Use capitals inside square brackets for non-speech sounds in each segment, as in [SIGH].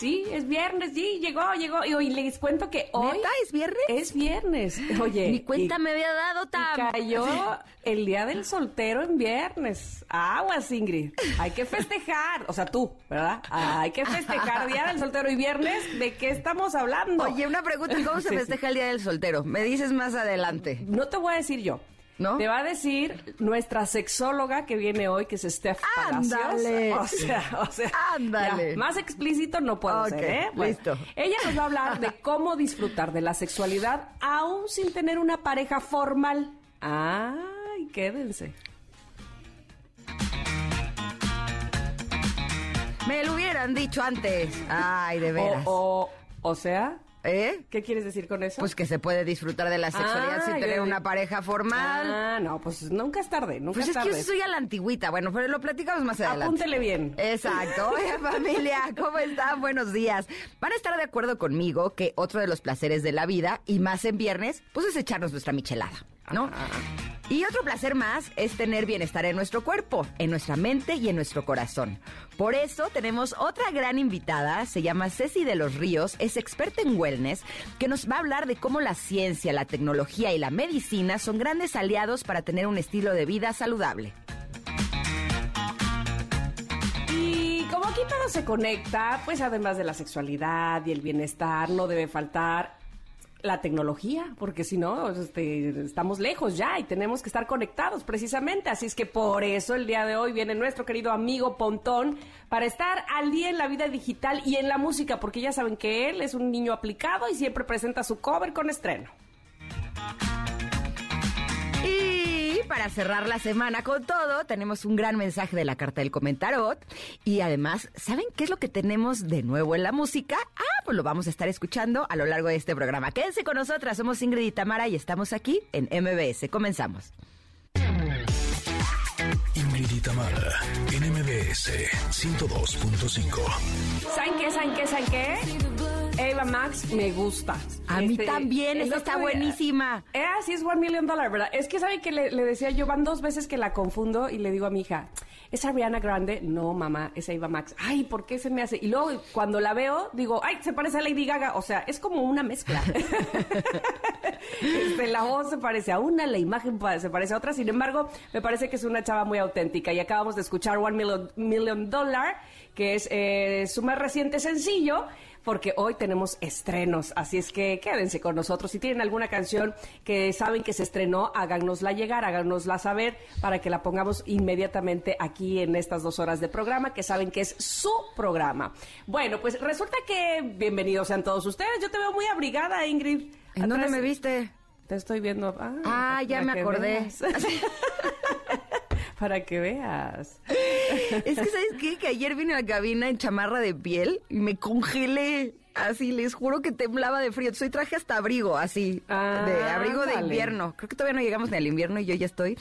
Sí, es viernes, sí, llegó, llegó. Y hoy les cuento que hoy. ¿Neta es viernes? Es viernes. Oye. Ni cuenta y- me había dado tan. cayó el día del soltero en viernes. Aguas, Ingrid. Hay que festejar. O sea, tú, ¿verdad? Hay que festejar día del soltero y viernes. ¿De qué estamos hablando? Oye, una pregunta, ¿cómo [LAUGHS] se Sí, sí. festeja el Día del Soltero? Me dices más adelante. No te voy a decir yo. ¿No? Te va a decir nuestra sexóloga que viene hoy, que es Steph Palacios. Ándale. O sea, o sea. Ándale. ya, más explícito no puedo Ok, ser, ¿eh? Bueno, listo. Ella nos va a hablar de [LAUGHS] cómo disfrutar de la sexualidad aún sin tener una pareja formal. Ay, quédense. Me lo hubieran dicho antes. Ay, de veras. O, o, o sea, ¿Eh? ¿qué quieres decir con eso? Pues que se puede disfrutar de la sexualidad Ah, sin yo- tener una pareja formal. Ah, no, pues nunca es tarde, nunca pues es es que yo soy a la antigüita. Bueno, pero lo platicamos más adelante. Apúntele bien. Exacto. [LAUGHS] Oye, familia, ¿cómo están? Buenos días. Van a estar de acuerdo conmigo que otro de los placeres de la vida, y más en viernes, pues es echarnos nuestra michelada, ¿no? Y otro placer más es tener bienestar en nuestro cuerpo, en nuestra mente y en nuestro corazón. Por eso tenemos otra gran invitada, se llama Ceci de los Ríos, es experta en wellness, que nos va a hablar de cómo la ciencia, la tecnología y la medicina son grandes aliados para tener un estilo de vida saludable. Y como aquí todo se conecta, pues además de la sexualidad y el bienestar, no debe faltar la tecnología, porque si no, este, estamos lejos ya y tenemos que estar conectados precisamente. Así es que por eso el día de hoy viene nuestro querido amigo Pontón para estar al día en la vida digital y en la música, porque ya saben que él es un niño aplicado y siempre presenta su cover con estreno. Y para cerrar la semana con todo, tenemos un gran mensaje de la carta del comentarot. Y además, ¿saben qué es lo que tenemos de nuevo en la música? Ah, pues lo vamos a estar escuchando a lo largo de este programa. Quédense con nosotras, somos Ingrid y Tamara y estamos aquí en MBS. Comenzamos. Ingrid y Tamara, en MBS 102.5. ¿Saben qué? ¿Saben qué? ¿Saben qué? Eva Max me gusta. A mí Este, también, esta está día- buenísima. Eh, sí es One Million Dollar, ¿verdad? Es que sabe que le, le decía yo, van dos veces que la confundo y le digo a mi hija, ¿es Ariana Grande? No, mamá, es Eva Max. Ay, ¿por qué se me hace? Y luego cuando la veo, digo, ay, se parece a Lady Gaga. O sea, es como una mezcla. [LAUGHS] Este, la voz se parece a una, la imagen se parece a otra. Sin embargo, me parece que es una chava muy auténtica. Y acabamos de escuchar One Million, Million Dollar, que es eh, su más reciente sencillo porque hoy tenemos estrenos, así es que quédense con nosotros. Si tienen alguna canción que saben que se estrenó, háganosla llegar, háganosla saber para que la pongamos inmediatamente aquí en estas dos horas de programa, que saben que es su programa. Bueno, pues resulta que bienvenidos sean todos ustedes. Yo te veo muy abrigada, Ingrid. ¿En dónde me viste? Te estoy viendo. Ah, Ah, ya me acordé. [LAUGHS] [LAUGHS] [LAUGHS] para que veas. Es que, ¿sabes qué? Que ayer vine a la cabina en chamarra de piel y me congelé. Así, les juro que temblaba de frío. Soy traje hasta abrigo, así. Ah, de abrigo de invierno. Creo que todavía no llegamos ni al invierno y yo ya estoy.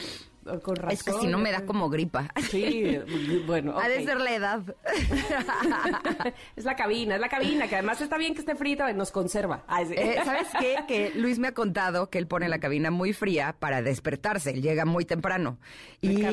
Con razón. Es que si no me da como gripa. Sí, bueno. Ha de ser la edad. [LAUGHS] es la cabina, es la cabina, que además está bien que esté frita, nos conserva. Ay, sí. Eh, ¿Sabes qué? Que Luis me ha contado que él pone la cabina muy fría para despertarse. Él llega muy temprano. Y,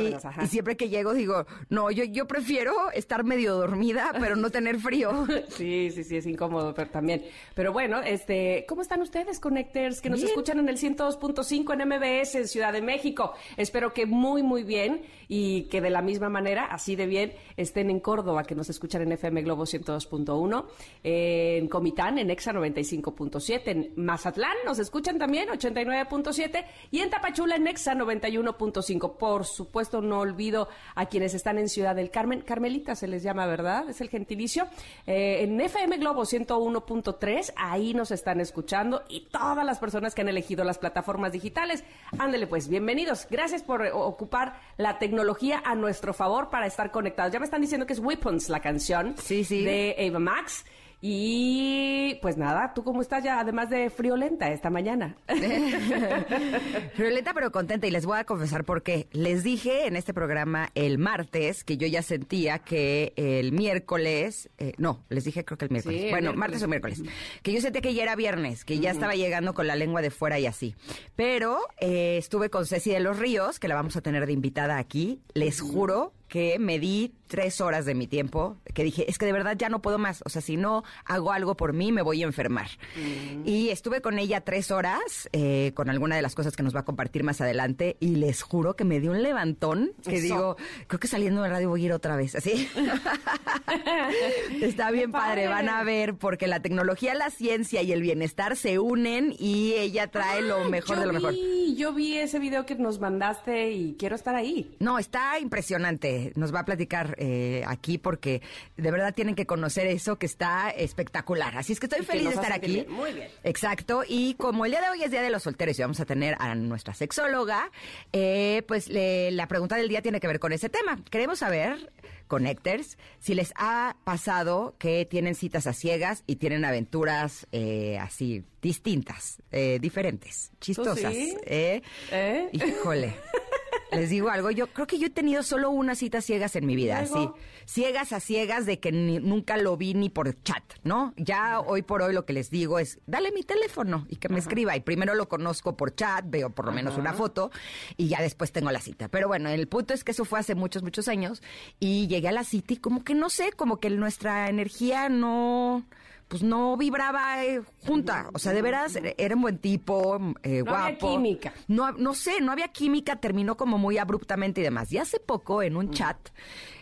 siempre que llego digo, no, yo, yo prefiero estar medio dormida, pero no tener frío. [LAUGHS] Sí, sí, sí, es incómodo, pero también. Pero bueno, este, ¿cómo están ustedes, Connectors? Que nos Bien. escuchan en el 102.5 en MBS en Ciudad de México. Espero que muy, muy bien y que de la misma manera, así de bien, estén en Córdoba, que nos escuchan en FM Globo 102.1, en Comitán, en Exa 95.7, en Mazatlán, nos escuchan también 89.7 y en Tapachula, en Exa 91.5. Por supuesto, no olvido a quienes están en Ciudad del Carmen. Carmelita se les llama, ¿verdad? Es el gentilicio. Eh, en FM Globo 101.3, ahí nos están escuchando y todas las personas que han elegido las plataformas digitales. Ándele pues, bienvenidos. Gracias por ocupar la tecnología a nuestro favor para estar conectados. Ya me están diciendo que es Weapons la canción Sí, sí. de Ava Max. Y pues nada, ¿tú cómo estás ya? Además de friolenta esta mañana. [LAUGHS] friolenta pero contenta y les voy a confesar por qué. Les dije en este programa el martes que yo ya sentía que el miércoles, eh, no, les dije creo que el miércoles, bueno, martes o miércoles, que yo sentía que ya era viernes, que ya estaba llegando con la lengua de fuera y así. Pero eh, estuve con Ceci de los Ríos, que la vamos a tener de invitada aquí. Les juro que me di tres horas de mi tiempo, que dije, es que de verdad ya no puedo más, o sea, si no hago algo por mí, me voy a enfermar. Mm. Y estuve con ella tres horas, eh, con alguna de las cosas que nos va a compartir más adelante, y les juro que me dio un levantón, que digo, creo que saliendo de radio voy a ir otra vez, así. [LAUGHS] Está bien padre. van a ver, porque la tecnología, la ciencia y el bienestar se unen y ella trae lo mejor de lo mejor. Yo vi ese video que nos mandaste y quiero estar ahí. No, está impresionante. Nos va a platicar eh, aquí porque de verdad tienen que conocer eso que está espectacular. Así es que estoy feliz de estar aquí. Muy bien. Exacto. Y como el día de hoy es Día de los Solteros y vamos a tener a nuestra sexóloga, eh, pues la pregunta del día tiene que ver con ese tema. Queremos saber Connectors, si les ha pasado que tienen citas a ciegas y tienen aventuras eh, así distintas, eh, diferentes, chistosas. ¿Eh? ¿Eh? Híjole. [LAUGHS] Les digo algo, yo creo que yo he tenido solo una cita ciegas en mi vida, sí. Ciegas a ciegas de que nunca lo vi ni por chat, ¿no? Ya hoy por hoy lo que les digo es, dale mi teléfono y que me escriba. Y primero lo conozco por chat, veo por lo menos una foto y ya después tengo la cita. Pero bueno, el punto es que eso fue hace muchos, muchos años y llegué a la cita y como que no sé, como que nuestra energía no pues no vibraba eh, junta. O sea, de veras, era un buen tipo, eh, no Había química. No, no sé, no había química, terminó como muy abruptamente y demás. Y hace poco, en un chat,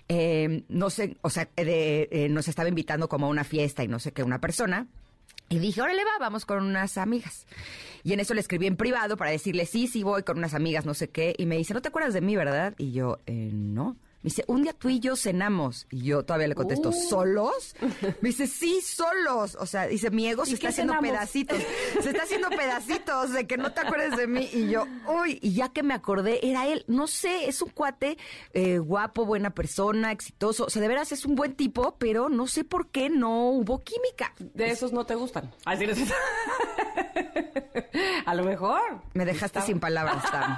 eh, no sé, o sea, nos estaba invitando como a una fiesta y no sé qué, una persona. Y dije, órale va, vamos con unas amigas. Y en eso le escribí en privado para decirle, sí, sí, voy con unas amigas, no sé qué. Y me dice, ¿no te acuerdas de mí, verdad? Y yo, no. Me dice, un día tú y yo cenamos. Y yo todavía le contesto, uh. ¿solos? [LAUGHS] Me dice, sí, solos. O sea, dice, mi ego se está haciendo pedacitos. Se está haciendo pedacitos de que no te acuerdes de mí. Y yo, uy, y ya que me acordé, era él. No sé, es un cuate eh, guapo, buena persona, exitoso. O sea, de veras es un buen tipo, pero no sé por qué no hubo química. De esos no te gustan. [LAUGHS] Así [LAUGHS] A lo mejor. Me dejaste sin palabras, Tam.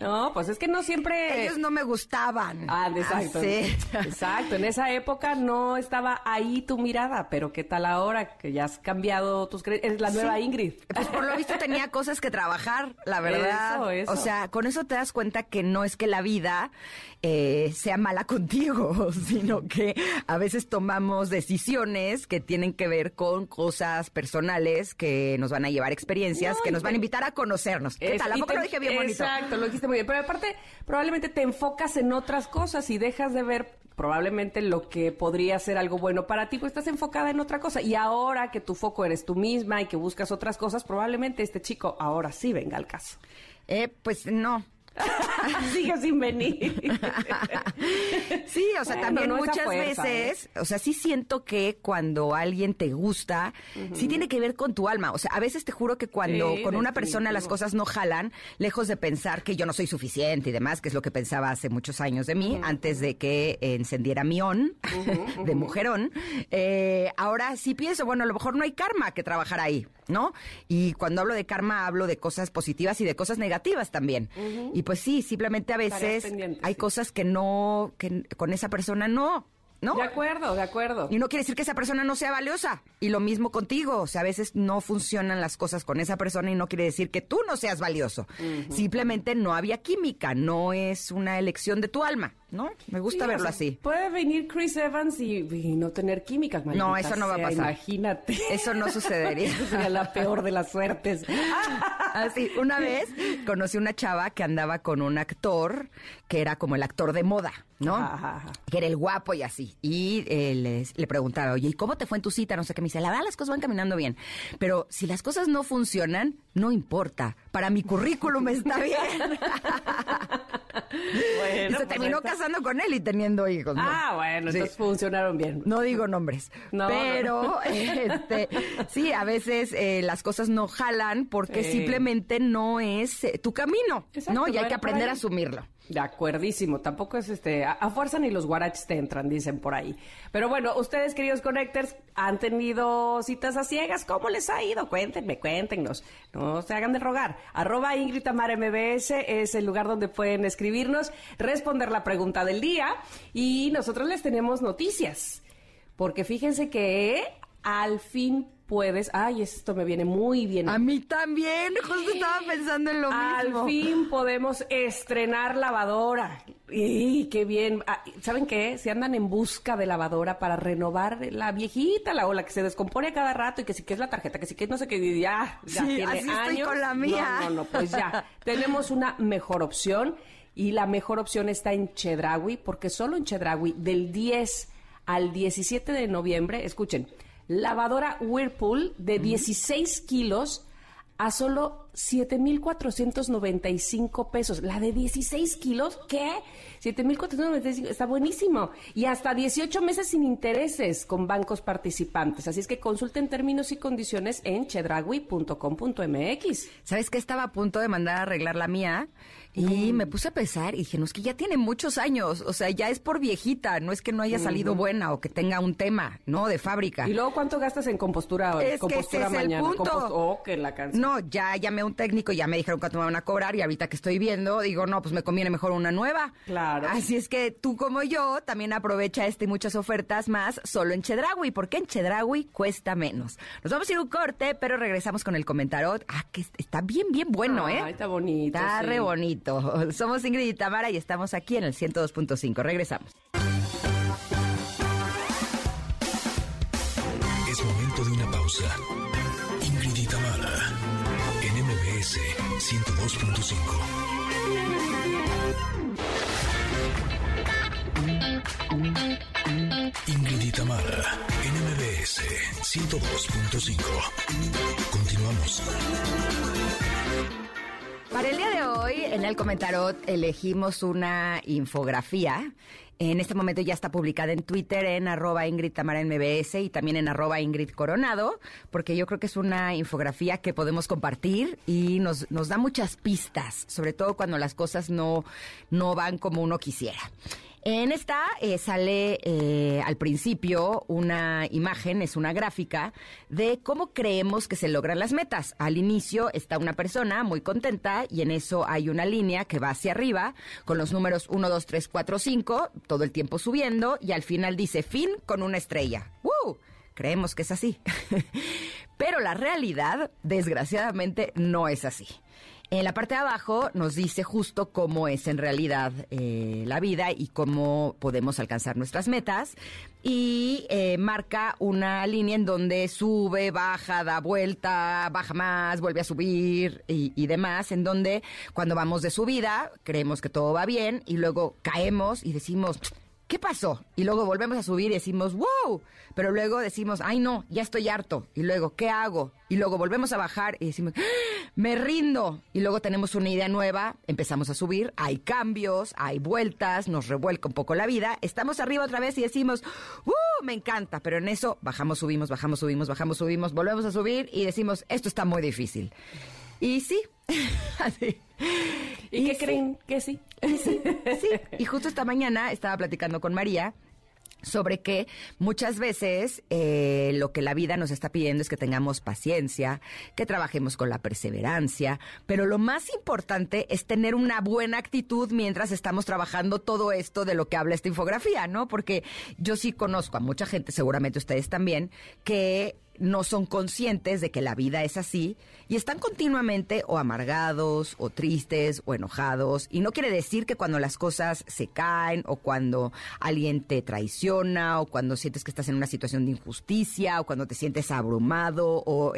No, pues es que no siempre. Ellos no me gustaban. Ah, exacto. sí. Exacto. En esa época no estaba ahí tu mirada, pero ¿qué tal ahora que ya has cambiado tus Es la nueva Ingrid. Pues por lo visto tenía [LAUGHS] cosas que trabajar, la verdad. Eso, eso. O sea, con eso te das cuenta que no es que la vida eh, sea mala [LAUGHS] contigo, sino que a veces tomamos decisiones que tienen que ver con cosas personales que nos van a llevar experiencias, que nos van a invitar a conocernos. ¿Qué tal? ¿A poco lo dije bien bonito? Exacto, lo dijiste muy bien. Pero aparte, probablemente te enfocas en otras cosas y dejas de ver probablemente lo que podría ser algo bueno para ti, pues estás enfocada en otra cosa. Y ahora que tu foco eres tú misma y que buscas otras cosas, probablemente este chico ahora sí venga al caso. Eh, pues no, [LAUGHS] Sigue sin venir. [LAUGHS] sí, o sea, también muchas veces, ¿eh? o sea, sí siento que cuando alguien te gusta, sí tiene que ver con tu alma. O sea, a veces te juro que cuando con una persona las cosas no jalan, lejos de pensar que yo no soy suficiente y demás, que es lo que pensaba hace muchos años de mí, antes de que encendiera mi on [LAUGHS] de mujerón, eh, ahora sí pienso, bueno, a lo mejor no hay karma que trabajar ahí, ¿no? Y cuando hablo de karma, hablo de cosas positivas y de cosas negativas también. Y pues sí, simplemente a veces hay cosas que no, que con esa persona no. ¿No? De acuerdo, de acuerdo. Y no quiere decir que esa persona no sea valiosa. Y lo mismo contigo. O sea, a veces no funcionan las cosas con esa persona y no quiere decir que tú no seas valioso. Simplemente no había química, no es una elección de tu alma. ¿no? Me gusta verlo así. Puede venir Chris Evans y, no tener química. No, eso no va a pasar. Imagínate. Eso no sucedería. [LAUGHS] sería la peor de las suertes. Así, una vez conocí una chava que andaba con un actor que era como el actor de moda, ¿no? Que era el guapo y así. Y eh, le preguntaba, oye, ¿y cómo te fue en tu cita? No sé qué. Me dice, la verdad las cosas van caminando bien. Pero si las cosas no funcionan, no importa. Para mi currículum está bien. [LAUGHS] y se pues terminó casando con él y teniendo hijos. Ah, bueno, entonces funcionaron bien. No digo nombres. pero, [LAUGHS] este, sí, a veces eh, las cosas no jalan porque simplemente no es eh, tu camino, ¿no? Y hay que aprender a asumirlo. De acuerdísimo, tampoco es este, a, fuerza ni los guaraches te entran, dicen por ahí. Pero bueno, ustedes, queridos connectors, han tenido citas a ciegas, ¿cómo les ha ido? Cuéntenme, cuéntenos, no se hagan de rogar. Arroba Ingrid Tamar MBS es el lugar donde pueden escribirnos, responder la pregunta del día y nosotros les tenemos noticias. Porque fíjense que al fin puedes. Ay, esto me viene muy bien. A mí también, [LAUGHS] justo estaba pensando en lo mismo. Al fin podemos estrenar lavadora. Y qué bien. Ah, ¿Saben qué? Si andan en busca de lavadora para renovar la viejita, la o la que se descompone a cada rato y que si que es la tarjeta, que si que no sé qué, ya, ya tiene así Estoy con la mía. No, no, no, pues ya. [LAUGHS] Tenemos una mejor opción y la mejor opción está en Chedraui, porque solo en Chedraui del 10 al 17 de noviembre, escuchen, lavadora Whirlpool de 16 kilos a solo 7,495 pesos. La de 16 kilos, ¿qué? 7,495, está buenísimo. Y hasta 18 meses sin intereses con bancos participantes. Así es que consulten términos y condiciones en chedragui.com.mx. ¿Sabes qué? Estaba a punto de mandar a arreglar la mía y me puse a pensar y dije, no, es que ya tiene muchos años, o sea, ya es por viejita, no es que no haya salido buena o que tenga un tema, ¿no? De fábrica. ¿Y luego cuánto gastas en compostura, es compostura que mañana? El punto. oh, que la canción. No, ya llamé a un técnico, ya me dijeron cuánto me van a cobrar y ahorita que estoy viendo, digo, no, pues me conviene mejor una nueva. Claro. Así es que tú como yo también aprovecha este y muchas ofertas más solo en Chedraui, porque en Chedraui cuesta menos. Nos vamos a ir un corte, pero regresamos con el comentarot. Ah, que está bien, bien bueno, ¿eh? está bonito. Está re bonito. [LAUGHS] Somos Ingrid y Tamara y estamos aquí en el 102.5. Regresamos. Es momento de una pausa. Ingrid y Tamara en MBS 102.5. Ingrid y Tamara en MBS 102.5. Continuamos. Para el día de hoy, en el Comentarot, elegimos una infografía. En este momento ya está publicada en Twitter en arroba Ingrid Tamara MBS y también en arroba Ingrid Coronado, porque yo creo que es una infografía que podemos compartir y nos, nos da muchas pistas, sobre todo cuando las cosas no, no van como uno quisiera. En esta eh, sale eh, al principio una imagen, es una gráfica, de cómo creemos que se logran las metas. Al inicio está una persona muy contenta y en eso hay una línea que va hacia arriba con los números 1, 2, 3, 4, 5, todo el tiempo subiendo y al final dice fin con una estrella. ¡Uh! Creemos que es así. [LAUGHS] Pero la realidad, desgraciadamente, no es así. En la parte de abajo nos dice justo cómo es en realidad eh, la vida y cómo podemos alcanzar nuestras metas. Y eh, marca una línea en donde sube, baja, da vuelta, baja más, vuelve a subir y, y demás. En donde cuando vamos de subida creemos que todo va bien y luego caemos y decimos ¿qué pasó? Y luego volvemos a subir y decimos, wow, pero luego decimos, ay no, ya estoy harto. Y luego, ¿qué hago? Y luego volvemos a bajar y decimos, ¡Ah! me rindo. Y luego tenemos una idea nueva, empezamos a subir, hay cambios, hay vueltas, nos revuelca un poco la vida, estamos arriba otra vez y decimos, ¡uh! Me encanta, pero en eso bajamos, subimos, bajamos, subimos, bajamos, subimos, volvemos a subir y decimos, esto está muy difícil. Y sí, [LAUGHS] así. ¿Y, qué creen que sí? Y sí, sí. Y justo esta mañana estaba platicando con María sobre que muchas veces eh, lo que la vida nos está pidiendo es que tengamos paciencia, que trabajemos con la perseverancia, pero lo más importante es tener una buena actitud mientras estamos trabajando todo esto de lo que habla esta infografía, ¿no? Porque yo sí conozco a mucha gente, seguramente ustedes también, que no son conscientes de que la vida es así y están continuamente o amargados o tristes o enojados. Y no quiere decir que cuando las cosas se caen o cuando alguien te traiciona o cuando sientes que estás en una situación de injusticia o cuando te sientes abrumado o,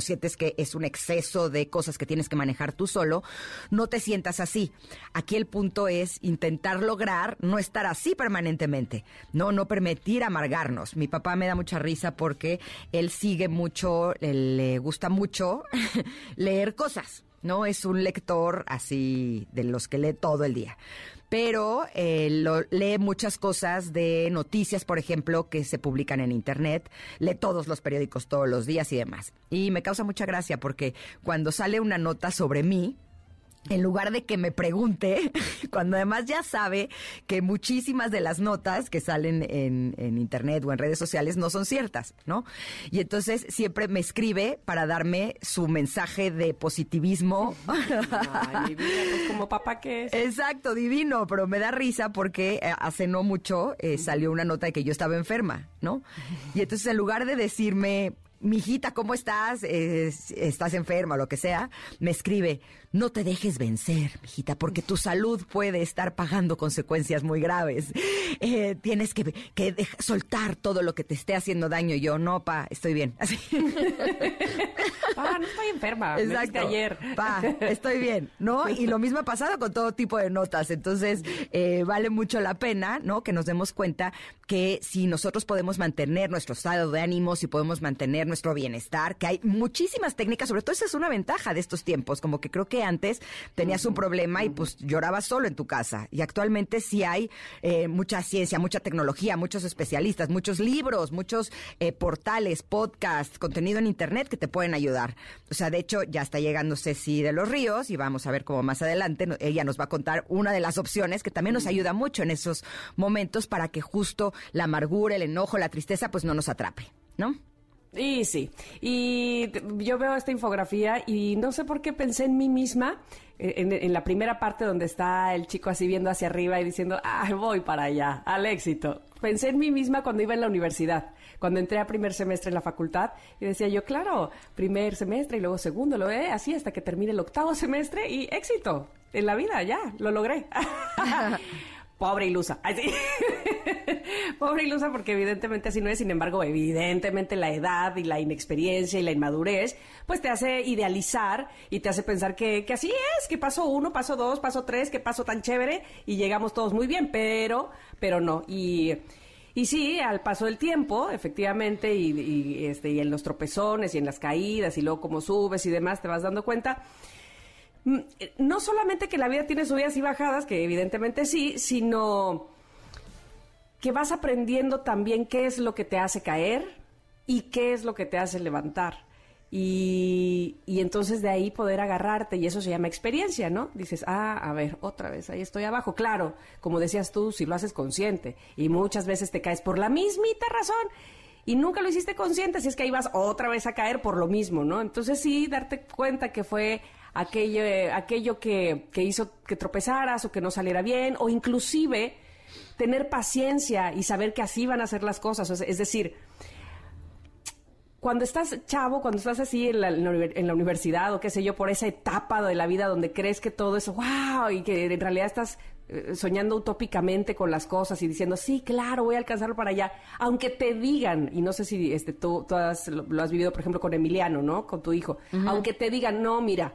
sientes que es un exceso de cosas que tienes que manejar tú solo, no te sientas así. Aquí el punto es intentar lograr no estar así permanentemente, no, no permitir amargarnos. Mi papá me da mucha risa porque él sigue mucho, le gusta mucho [LAUGHS] leer cosas, ¿no? Es un lector así de los que lee todo el día. Pero eh, lee muchas cosas de noticias, por ejemplo, que se publican en Internet, lee todos los periódicos todos los días y demás. Y me causa mucha gracia porque cuando sale una nota sobre mí, en lugar de que me pregunte, [LAUGHS] cuando además ya sabe que muchísimas de las notas que salen en, internet o en redes sociales no son ciertas, ¿no? Y entonces siempre me escribe para darme su mensaje de positivismo. [LAUGHS] Ay, pues como papá que es. Exacto, divino, pero me da risa porque eh, hace no mucho eh, salió una nota de que yo estaba enferma, ¿no? [LAUGHS] Y entonces en lugar de decirme, mijita, ¿cómo estás? ¿Estás enferma o lo que sea? Me escribe, no te dejes vencer, mijita, porque tu salud puede estar pagando consecuencias muy graves. Eh, tienes que, soltar todo lo que te esté haciendo daño. Yo, no, pa, estoy bien. Así. [LAUGHS] Pa, no estoy enferma. Exacto. ayer. Pa, estoy bien, ¿no? Y lo mismo ha pasado con todo tipo de notas. Entonces, eh, vale mucho la pena, ¿no? Que nos demos cuenta que si nosotros podemos mantener nuestro estado de ánimo, si podemos mantener nuestro bienestar, que hay muchísimas técnicas, sobre todo esa es una ventaja de estos tiempos, como que creo que antes tenías un problema y pues llorabas solo en tu casa. Y actualmente sí hay eh, mucha ciencia, mucha tecnología, muchos especialistas, muchos libros, muchos eh, portales, podcasts, contenido en internet que te pueden ayudar. O sea, de hecho, ya está llegando Ceci de los Ríos y vamos a ver cómo más adelante ella nos va a contar una de las opciones que también nos ayuda mucho en esos momentos para que justo la amargura, el enojo, la tristeza, pues no nos atrape, ¿no? Y sí, y yo veo esta infografía y no sé por qué pensé en mí misma, en, la primera parte donde está el chico así viendo hacia arriba y diciendo, ah, voy para allá, al éxito. Pensé en mí misma cuando iba en la universidad, cuando entré a primer semestre en la facultad y decía yo, claro, primer semestre y luego segundo, lo he así hasta que termine el octavo semestre y éxito en la vida, ya, lo logré. [LAUGHS] Pobre ilusa. [LAUGHS] Pobre ilusa porque evidentemente así no es. Sin embargo, evidentemente la edad y la inexperiencia y la inmadurez, pues te hace idealizar y te hace pensar que, que así es, que paso uno, paso dos, paso tres, que paso tan chévere y llegamos todos muy bien, pero, pero no. Y, y sí, al paso del tiempo, efectivamente, y, y, este, y en los tropezones y en las caídas y luego como subes y demás, te vas dando cuenta no solamente que la vida tiene subidas y bajadas, que evidentemente sí, sino que vas aprendiendo también qué es lo que te hace caer y qué es lo que te hace levantar. Y, entonces de ahí poder agarrarte, y eso se llama experiencia, ¿no? Dices, ah, a ver, otra vez, ahí estoy abajo. Claro, como decías tú, si lo haces consciente, y muchas veces te caes por la mismita razón, y nunca lo hiciste consciente, así es que ahí vas otra vez a caer por lo mismo, ¿no? Entonces sí, darte cuenta que fue aquello, aquello que, que hizo que tropezaras o que no saliera bien, o inclusive tener paciencia y saber que así van a ser las cosas. Es decir, cuando estás chavo, cuando estás así en la, en la, universidad o qué sé yo, por esa etapa de la vida donde crees que todo es wow y que en realidad estás eh, soñando utópicamente con las cosas y diciendo, sí, claro, voy a alcanzarlo para allá, aunque te digan, y no sé si este, tú, lo, has vivido, por ejemplo, con Emiliano, ¿no? Con tu hijo, aunque te digan, no, mira,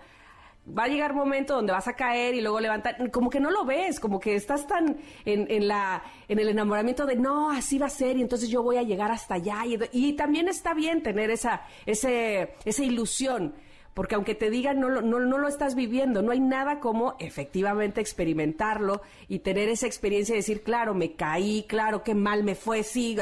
va a llegar un momento donde vas a caer y luego levantar, como que no lo ves, como que estás tan en, en, la, en el enamoramiento de no, así va a ser y entonces yo voy a llegar hasta allá. Y, también está bien tener esa, ese, esa ilusión, porque aunque te digan no, no, no lo estás viviendo, no hay nada como efectivamente experimentarlo y tener esa experiencia y decir, claro, me caí, claro, qué mal me fue, sí,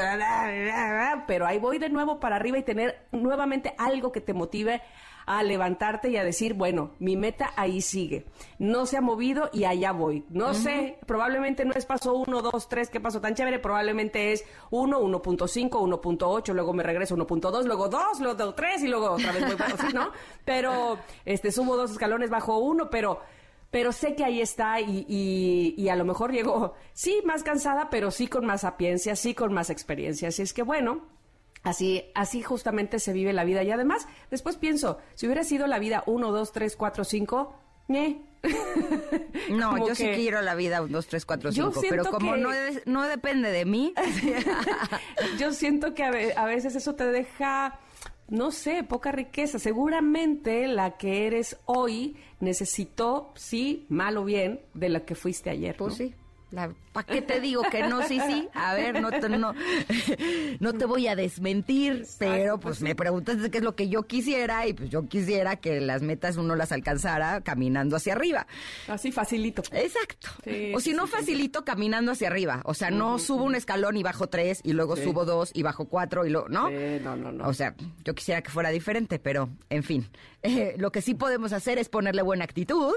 pero ahí voy de nuevo para arriba y tener nuevamente algo que te motive a levantarte y a decir, bueno, mi meta ahí sigue. No se ha movido y allá voy. No sé, probablemente no es paso 1, 2, 3, qué pasó tan chévere, probablemente es 1, 1.5, 1.8, luego me regreso 1.2, luego 2, luego 3 y luego otra vez voy para así, ¿no? [LAUGHS] Pero este subo dos escalones bajo uno, pero pero sé que ahí está y, y, y, a lo mejor llego, sí, más cansada, pero sí con más sapiencia, sí con más experiencia. Así es que bueno, Así, así justamente se vive la vida. Y además, después pienso, si hubiera sido la vida 1, 2, 3, 4, 5, ¿eh? No, yo sí quiero la vida 1, 2, 3, 4, 5, pero como no, no depende de mí. [LAUGHS] yo siento que a veces eso te deja no sé, poca riqueza. Seguramente la que eres hoy necesitó, sí, mal o bien, de la que fuiste ayer. Pues sí, ¿Para qué te digo que no? Sí, sí. A ver, no te, no, [LAUGHS] no te voy a desmentir, pero pues, pues me preguntaste qué es lo que yo quisiera y pues yo quisiera que las metas uno las alcanzara caminando hacia arriba. Así facilito. Exacto. o si no facilito caminando hacia arriba. O sea, no subo un escalón y bajo tres y luego subo dos y bajo cuatro y lo, ¿no? no, no, no. O sea, yo quisiera que fuera diferente, pero en fin. Eh, lo que sí podemos hacer es ponerle buena actitud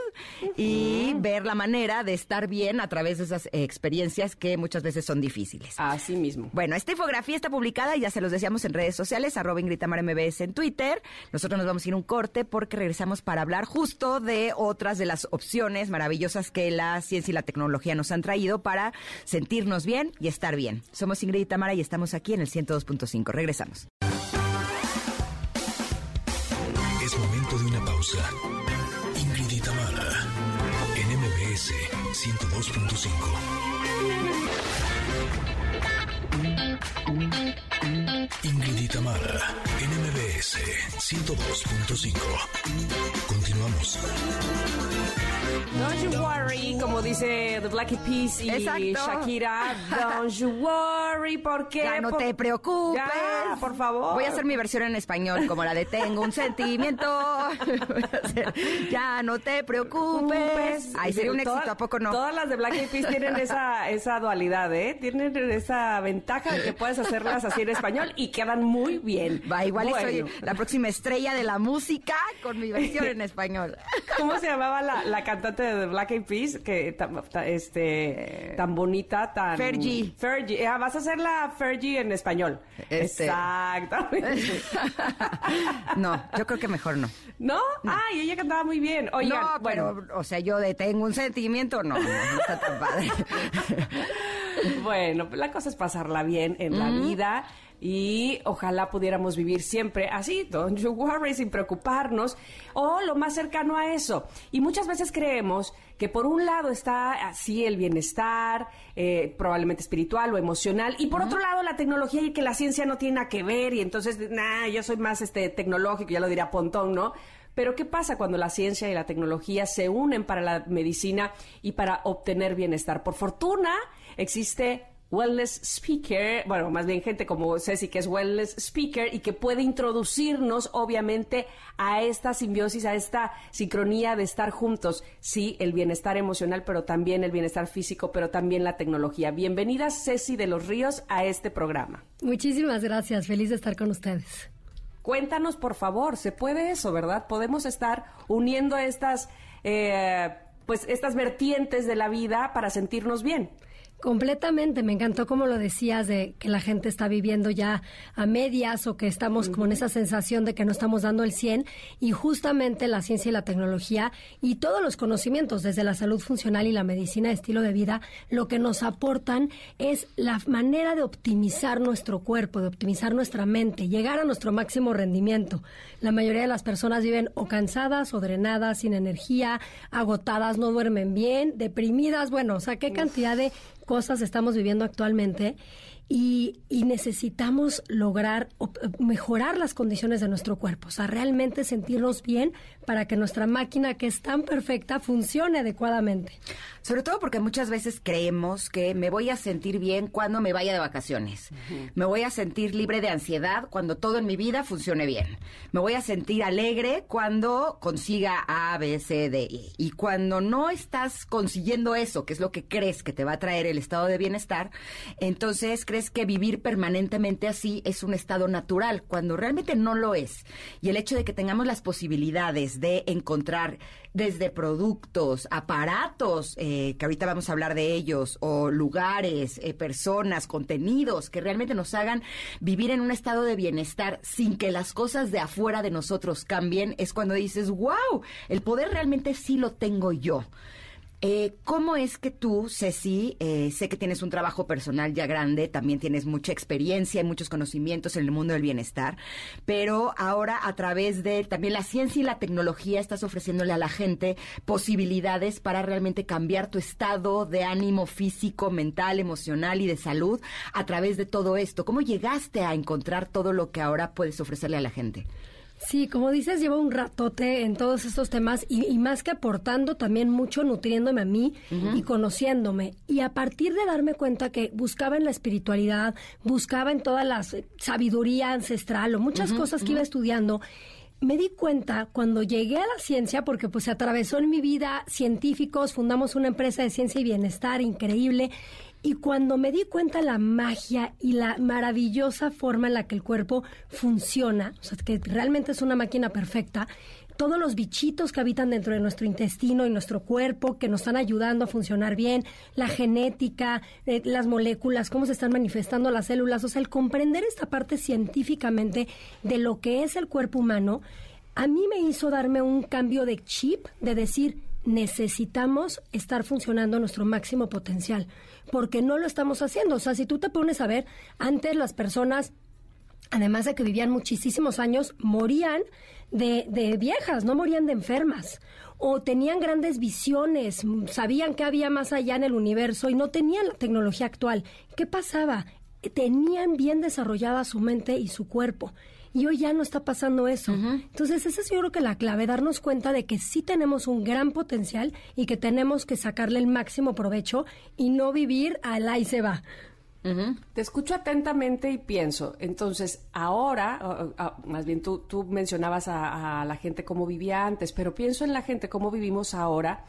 y ver la manera de estar bien a través de esas experiencias que muchas veces son difíciles. Así mismo. Bueno, esta infografía está publicada y ya se los decíamos en redes sociales, arroba Ingritamar MBS en Twitter. Nosotros nos vamos a ir un corte porque regresamos para hablar justo de otras de las opciones maravillosas que la ciencia y la tecnología nos han traído para sentirnos bien y estar bien. Somos Ingrid y Tamara y estamos aquí en el 102.5. Regresamos. de una pausa. Ingrid y en MBS 102.5. Ingrid y en MBS 102.5. Continuamos. Don't you worry, como dice The Black Peas y Shakira. Don't you worry, porque. Ya no te preocupes. Ya, por favor. Voy a hacer mi versión en español, como la de Tengo un sentimiento. [LAUGHS] ya no te preocupes. Ay, sería un éxito, ¿a poco no? Todas las de Black Eyed Peas tienen esa, [LAUGHS] esa dualidad, ¿eh? Tienen esa ventaja de que puedes hacerlas así en español y quedan muy bien. Va, igual soy la próxima estrella de la música con mi versión en español. [LAUGHS] ¿Cómo se llamaba la, la cantante de Black Eyed Peas? Que este, tan bonita, tan... Fergie. Fergie. Ah, vas a hacer la Fergie en español. Este... Exactamente. [LAUGHS] no, yo creo que mejor no. ¿No? Ay, ella cantaba muy bien. Oigan, no, bueno, o sea, yo detengo un sentimiento, no, no, está tan padre. [LAUGHS] bueno, la cosa es pasarla bien en la vida y ojalá pudiéramos vivir siempre así, don't you worry, sin preocuparnos, o lo más cercano a eso. Y muchas veces creemos que por un lado está así el bienestar, eh, probablemente espiritual o emocional, y por otro lado la tecnología y que la ciencia no tiene nada que ver, y entonces, nah, yo soy más este tecnológico, ya lo diría Pontón, ¿no? Pero ¿qué pasa cuando la ciencia y la tecnología se unen para la medicina y para obtener bienestar? Por fortuna existe wellness speaker, bueno, más bien gente como Ceci, que es wellness speaker y que puede introducirnos, obviamente, a esta simbiosis, a esta sincronía de estar juntos. Sí, el bienestar emocional, pero también el bienestar físico, pero también la tecnología. Bienvenida, Ceci de los Ríos, a este programa. Muchísimas gracias, feliz de estar con ustedes. Cuéntanos, por favor, ¿se puede eso, verdad? Podemos estar uniendo estas, eh, pues, estas vertientes de la vida para sentirnos bien. Completamente, me encantó como lo decías de que la gente está viviendo ya a medias o que estamos con esa sensación de que no estamos dando el 100 y justamente la ciencia y la tecnología y todos los conocimientos desde la salud funcional y la medicina de estilo de vida lo que nos aportan es la manera de optimizar nuestro cuerpo, de optimizar nuestra mente, llegar a nuestro máximo rendimiento. La mayoría de las personas viven o cansadas o drenadas, sin energía, agotadas, no duermen bien, deprimidas, bueno, o sea, qué cantidad de cosas estamos viviendo actualmente y, necesitamos lograr mejorar las condiciones de nuestro cuerpo, o sea, realmente sentirnos bien para que nuestra máquina que es tan perfecta funcione adecuadamente. Sobre todo porque muchas veces creemos que me voy a sentir bien cuando me vaya de vacaciones. Me voy a sentir libre de ansiedad cuando todo en mi vida funcione bien. Me voy a sentir alegre cuando consiga A, B, C, D. Y cuando no estás consiguiendo eso, que es lo que crees que te va a traer el estado de bienestar, entonces crees que vivir permanentemente así es un estado natural, cuando realmente no lo es. Y el hecho de que tengamos las posibilidades de encontrar desde productos, aparatos, eh, que ahorita vamos a hablar de ellos, o lugares, eh, personas, contenidos que realmente nos hagan vivir en un estado de bienestar sin que las cosas de afuera de nosotros cambien, es cuando dices, wow, el poder realmente sí lo tengo yo. Eh, ¿Cómo es que tú, Ceci, eh, sé que tienes un trabajo personal ya grande, también tienes mucha experiencia y muchos conocimientos en el mundo del bienestar, pero ahora a través de también la ciencia y la tecnología estás ofreciéndole a la gente posibilidades para realmente cambiar tu estado de ánimo físico, mental, emocional y de salud a través de todo esto? ¿Cómo llegaste a encontrar todo lo que ahora puedes ofrecerle a la gente? Sí, como dices, llevo un ratote en todos estos temas y, más que aportando, también mucho nutriéndome a mí y conociéndome. Y a partir de darme cuenta que buscaba en la espiritualidad, buscaba en toda la sabiduría ancestral o muchas cosas que iba estudiando, me di cuenta cuando llegué a la ciencia, porque pues se atravesó en mi vida científicos, fundamos una empresa de ciencia y bienestar increíble, y cuando me di cuenta la magia y la maravillosa forma en la que el cuerpo funciona, o sea, que realmente es una máquina perfecta, todos los bichitos que habitan dentro de nuestro intestino y nuestro cuerpo, que nos están ayudando a funcionar bien, la genética, eh, las moléculas, cómo se están manifestando las células, o sea, el comprender esta parte científicamente de lo que es el cuerpo humano, a mí me hizo darme un cambio de chip, de decir, necesitamos estar funcionando a nuestro máximo potencial, porque no lo estamos haciendo. O sea, si tú te pones a ver, antes las personas, además de que vivían muchísimos años, morían de, de viejas, no morían de enfermas o tenían grandes visiones, sabían que había más allá en el universo y no tenían la tecnología actual. ¿Qué pasaba? Tenían bien desarrollada su mente y su cuerpo. Y hoy ya no está pasando eso. Entonces, esa es yo creo que la clave, darnos cuenta de que sí tenemos un gran potencial y que tenemos que sacarle el máximo provecho y no vivir al ahí se va. Te escucho atentamente y pienso, entonces ahora, más bien tú, tú mencionabas a, a, la gente cómo vivía antes, pero pienso en la gente cómo vivimos ahora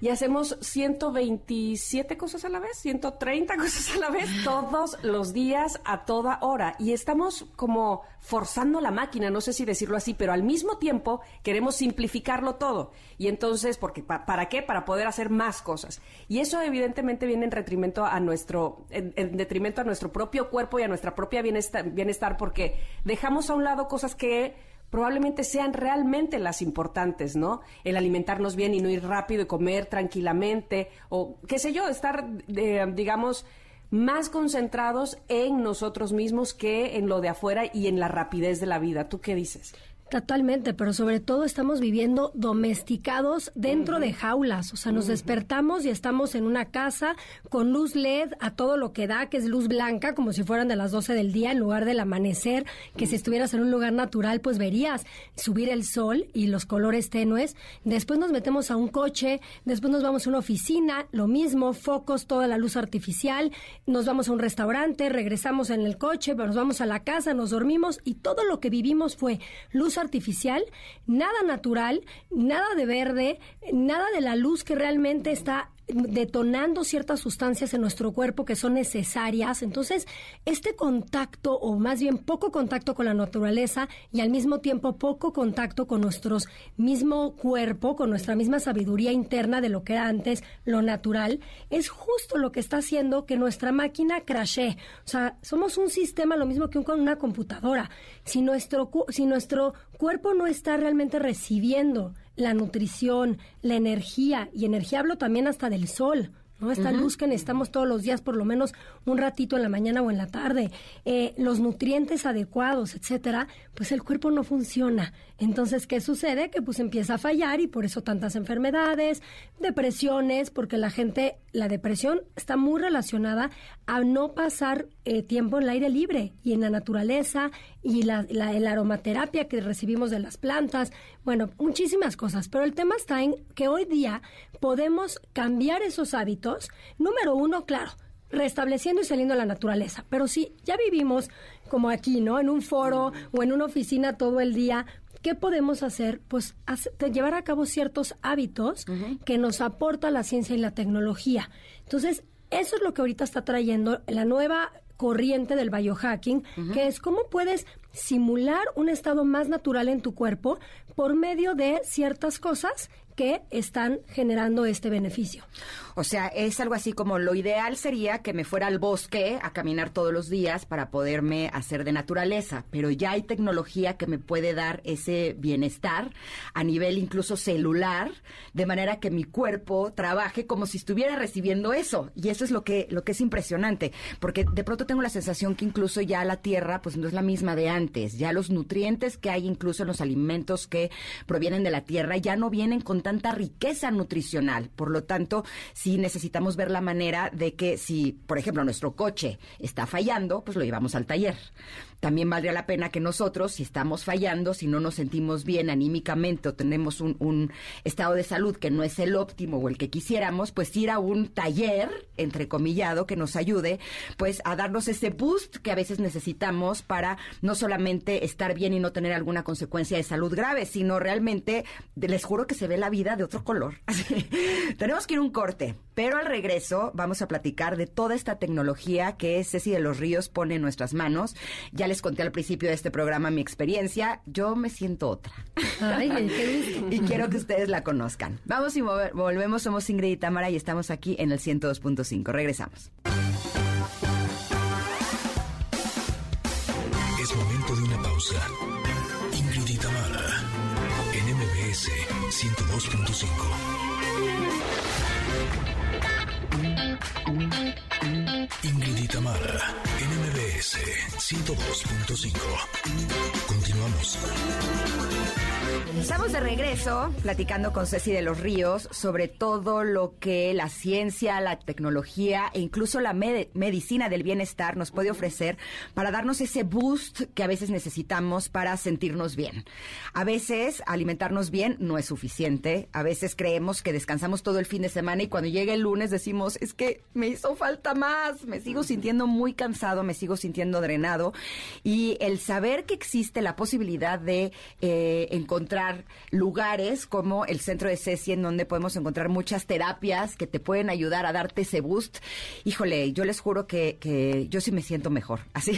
y hacemos 127 cosas a la vez, 130 [LAUGHS] cosas a la vez, todos los días, a toda hora. Y estamos como forzando la máquina, no sé si decirlo así, pero al mismo tiempo queremos simplificarlo todo. Y entonces, porque, ¿para qué? Para poder hacer más cosas. Y eso evidentemente viene en detrimento a nuestro, en, detrimento a nuestro propio cuerpo y a nuestra propia bienestar, bienestar, porque dejamos a un lado cosas que probablemente sean realmente las importantes, ¿no? El alimentarnos bien y no ir rápido y comer tranquilamente o qué sé yo, estar, digamos, más concentrados en nosotros mismos que en lo de afuera y en la rapidez de la vida. ¿Tú qué dices? Totalmente, pero sobre todo estamos viviendo domesticados dentro de jaulas, o sea, nos despertamos y estamos en una casa con luz LED a todo lo que da, que es luz blanca, como si fueran de las 12 del día, en lugar del amanecer, que si estuvieras en un lugar natural, pues verías subir el sol y los colores tenues. Después nos metemos a un coche, después nos vamos a una oficina, lo mismo, focos, toda la luz artificial, nos vamos a un restaurante, regresamos en el coche, nos vamos a la casa, nos dormimos y todo lo que vivimos fue luz artificial, nada natural, nada de verde, nada de la luz que realmente está detonando ciertas sustancias en nuestro cuerpo que son necesarias. Entonces, este contacto, o más bien poco contacto con la naturaleza y al mismo tiempo poco contacto con nuestro mismo cuerpo, con nuestra misma sabiduría interna de lo que era antes lo natural, es justo lo que está haciendo que nuestra máquina crashe. O sea, somos un sistema lo mismo que una computadora. Si nuestro, si nuestro cuerpo no está realmente recibiendo la nutrición, la energía, y energía hablo también hasta del sol, ¿no? Esta luz que necesitamos todos los días, por lo menos un ratito en la mañana o en la tarde, eh, los nutrientes adecuados, etcétera, pues el cuerpo no funciona. Entonces, ¿qué sucede? Que pues empieza a fallar y por eso tantas enfermedades, depresiones, porque la gente, la depresión está muy relacionada a no pasar eh, tiempo en el aire libre y en la naturaleza y la, la, la aromaterapia que recibimos de las plantas, bueno, muchísimas cosas, pero el tema está en que hoy día podemos cambiar esos hábitos. Número uno, claro, restableciendo y saliendo a la naturaleza. Pero si ya vivimos como aquí, ¿no? En un foro o en una oficina todo el día, ¿qué podemos hacer? Pues llevar a cabo ciertos hábitos que nos aporta la ciencia y la tecnología. Entonces, eso es lo que ahorita está trayendo la nueva corriente del biohacking, que es cómo puedes simular un estado más natural en tu cuerpo por medio de ciertas cosas que están generando este beneficio. O sea, es algo así como lo ideal sería que me fuera al bosque a caminar todos los días para poderme hacer de naturaleza, pero ya hay tecnología que me puede dar ese bienestar a nivel incluso celular, de manera que mi cuerpo trabaje como si estuviera recibiendo eso. Y eso es lo que lo que es impresionante, porque de pronto tengo la sensación que incluso ya la tierra pues no es la misma de antes, ya los nutrientes que hay incluso en los alimentos que provienen de la tierra ya no vienen con tanta riqueza nutricional. Por lo tanto, sí necesitamos ver la manera de que si, por ejemplo, nuestro coche está fallando, pues lo llevamos al taller. También valdría la pena que nosotros, si estamos fallando, si no nos sentimos bien anímicamente o tenemos un, un estado de salud que no es el óptimo o el que quisiéramos, pues ir a un taller, entrecomillado, que nos ayude, pues a darnos ese boost que a veces necesitamos para no solamente estar bien y no tener alguna consecuencia de salud grave, sino realmente, les juro que se ve la vida de otro color. [LAUGHS] Tenemos que ir un corte, pero al regreso vamos a platicar de toda esta tecnología que Ceci de los Ríos pone en nuestras manos. Ya les conté al principio de este programa mi experiencia. Yo me siento otra. [LAUGHS] y quiero que ustedes la conozcan. Vamos y volvemos. Somos Ingrid y Tamara y estamos aquí en el 102.5. Regresamos. Es momento de una pausa. Ingrid y Tamara en MBS 102.5. Ingrid y Tamara, NMBS 102.5. Continuamos. Estamos de regreso platicando con Ceci de los Ríos sobre todo lo que la ciencia, la tecnología e incluso la medicina del bienestar nos puede ofrecer para darnos ese boost que a veces necesitamos para sentirnos bien. A veces alimentarnos bien no es suficiente, a veces creemos que descansamos todo el fin de semana y cuando llega el lunes decimos, es que me hizo falta más, me sigo sintiendo muy cansado, me sigo sintiendo drenado y el saber que existe la posibilidad de eh, encontrar lugares como el centro de Ceci en donde podemos encontrar muchas terapias que te pueden ayudar a darte ese boost. Híjole, yo les juro que, yo sí me siento mejor. [LAUGHS] Así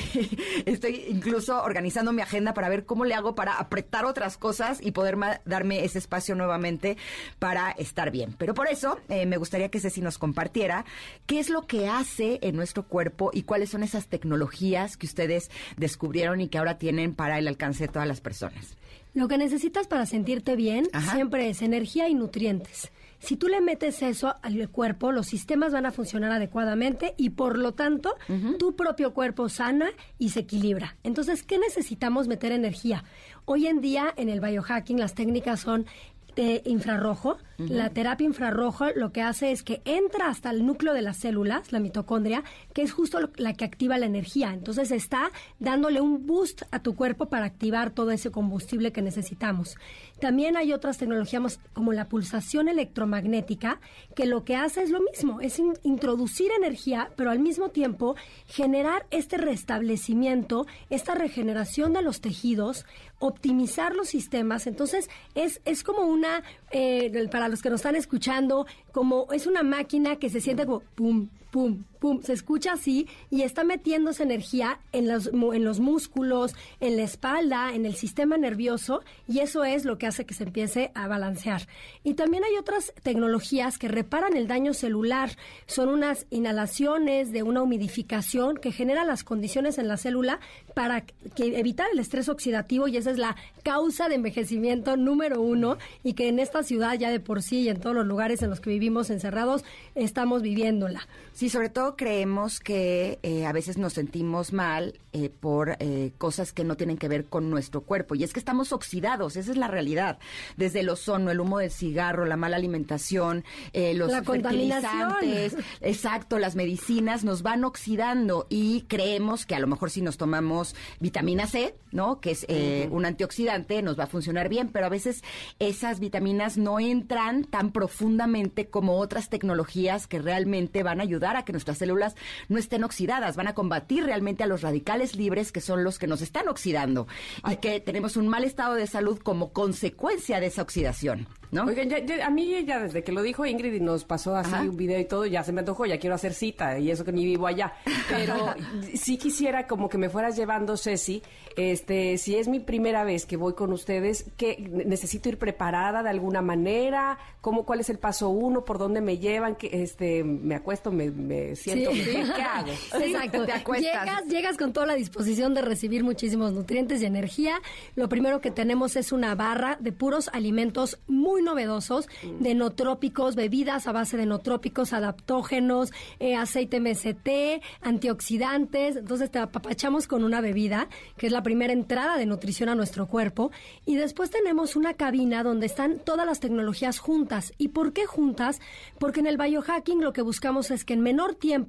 estoy incluso organizando mi agenda para ver cómo le hago para apretar otras cosas y poder darme ese espacio nuevamente para estar bien. Pero por eso eh, me gustaría que Ceci nos compartiera qué es lo que hace en nuestro cuerpo y cuáles son esas tecnologías que ustedes descubrieron y que ahora tienen para el alcance de todas las personas. Lo que necesitas para sentirte bien siempre es energía y nutrientes. Si tú le metes eso al cuerpo, los sistemas van a funcionar adecuadamente y por lo tanto tu propio cuerpo sana y se equilibra. Entonces, ¿qué necesitamos meter energía? Hoy en día en el biohacking las técnicas son de infrarrojo. La terapia infrarrojo lo que hace es que entra hasta el núcleo de las células, la mitocondria, que es justo la que activa la energía. Entonces está dándole un boost a tu cuerpo para activar todo ese combustible que necesitamos. También hay otras tecnologías como la pulsación electromagnética, que lo que hace es lo mismo, es introducir energía, pero al mismo tiempo generar este restablecimiento, esta regeneración de los tejidos, optimizar los sistemas. Entonces, es, es como una, eh, para los que nos están escuchando, como es una máquina que se siente como pum, pum, pum, se escucha así y está metiéndose energía en los, en los músculos, en la espalda, en el sistema nervioso y eso es lo que hace que se empiece a balancear. Y también hay otras tecnologías que reparan el daño celular. Son unas inhalaciones de una humidificación que genera las condiciones en la célula para que evitar el estrés oxidativo y esa es la causa de envejecimiento número uno y que en esta ciudad ya de por sí y en todos los lugares en los que vivimos encerrados estamos viviéndola. Sí, sobre todo creemos que eh, a veces nos sentimos mal eh, por eh, cosas que no tienen que ver con nuestro cuerpo. Y es que estamos oxidados, esa es la realidad. Desde el ozono, el humo del cigarro, la mala alimentación, los fertilizantes, exacto, las medicinas nos van oxidando y creemos que a lo mejor si nos tomamos vitamina C, ¿no? Que es un antioxidante, nos va a funcionar bien, pero a veces esas vitaminas no entran tan profundamente como otras tecnologías que realmente van a ayudar a que nuestras células no estén oxidadas, van a combatir realmente a los radicales libres que son los que nos están oxidando y que tenemos un mal estado de salud como consecuencia de esa oxidación. ¿No? Oigan, a mí ya desde que lo dijo Ingrid y nos pasó así un video y todo, ya se me antojó, ya quiero hacer cita y eso que ni vivo allá. Pero [LAUGHS] sí quisiera como que me fueras llevando, Ceci, este, si es mi primera vez que voy con ustedes, que necesito ir preparada de alguna manera, cómo, cuál es el paso uno, por dónde me llevan, que este, me acuesto, me, me siento, ¿qué hago? [LAUGHS] Exacto, te acuestas. Llegas, llegas con toda la disposición de recibir muchísimos nutrientes y energía. Lo primero que tenemos es una barra de puros alimentos muy novedosos de nootrópicos, bebidas a base de nootrópicos, adaptógenos, eh, aceite MST, antioxidantes. Entonces te apapachamos con una bebida, que es la primera entrada de nutrición a nuestro cuerpo. Y después tenemos una cabina donde están todas las tecnologías juntas. ¿Y por qué juntas? Porque en el biohacking lo que buscamos es que en menor tiempo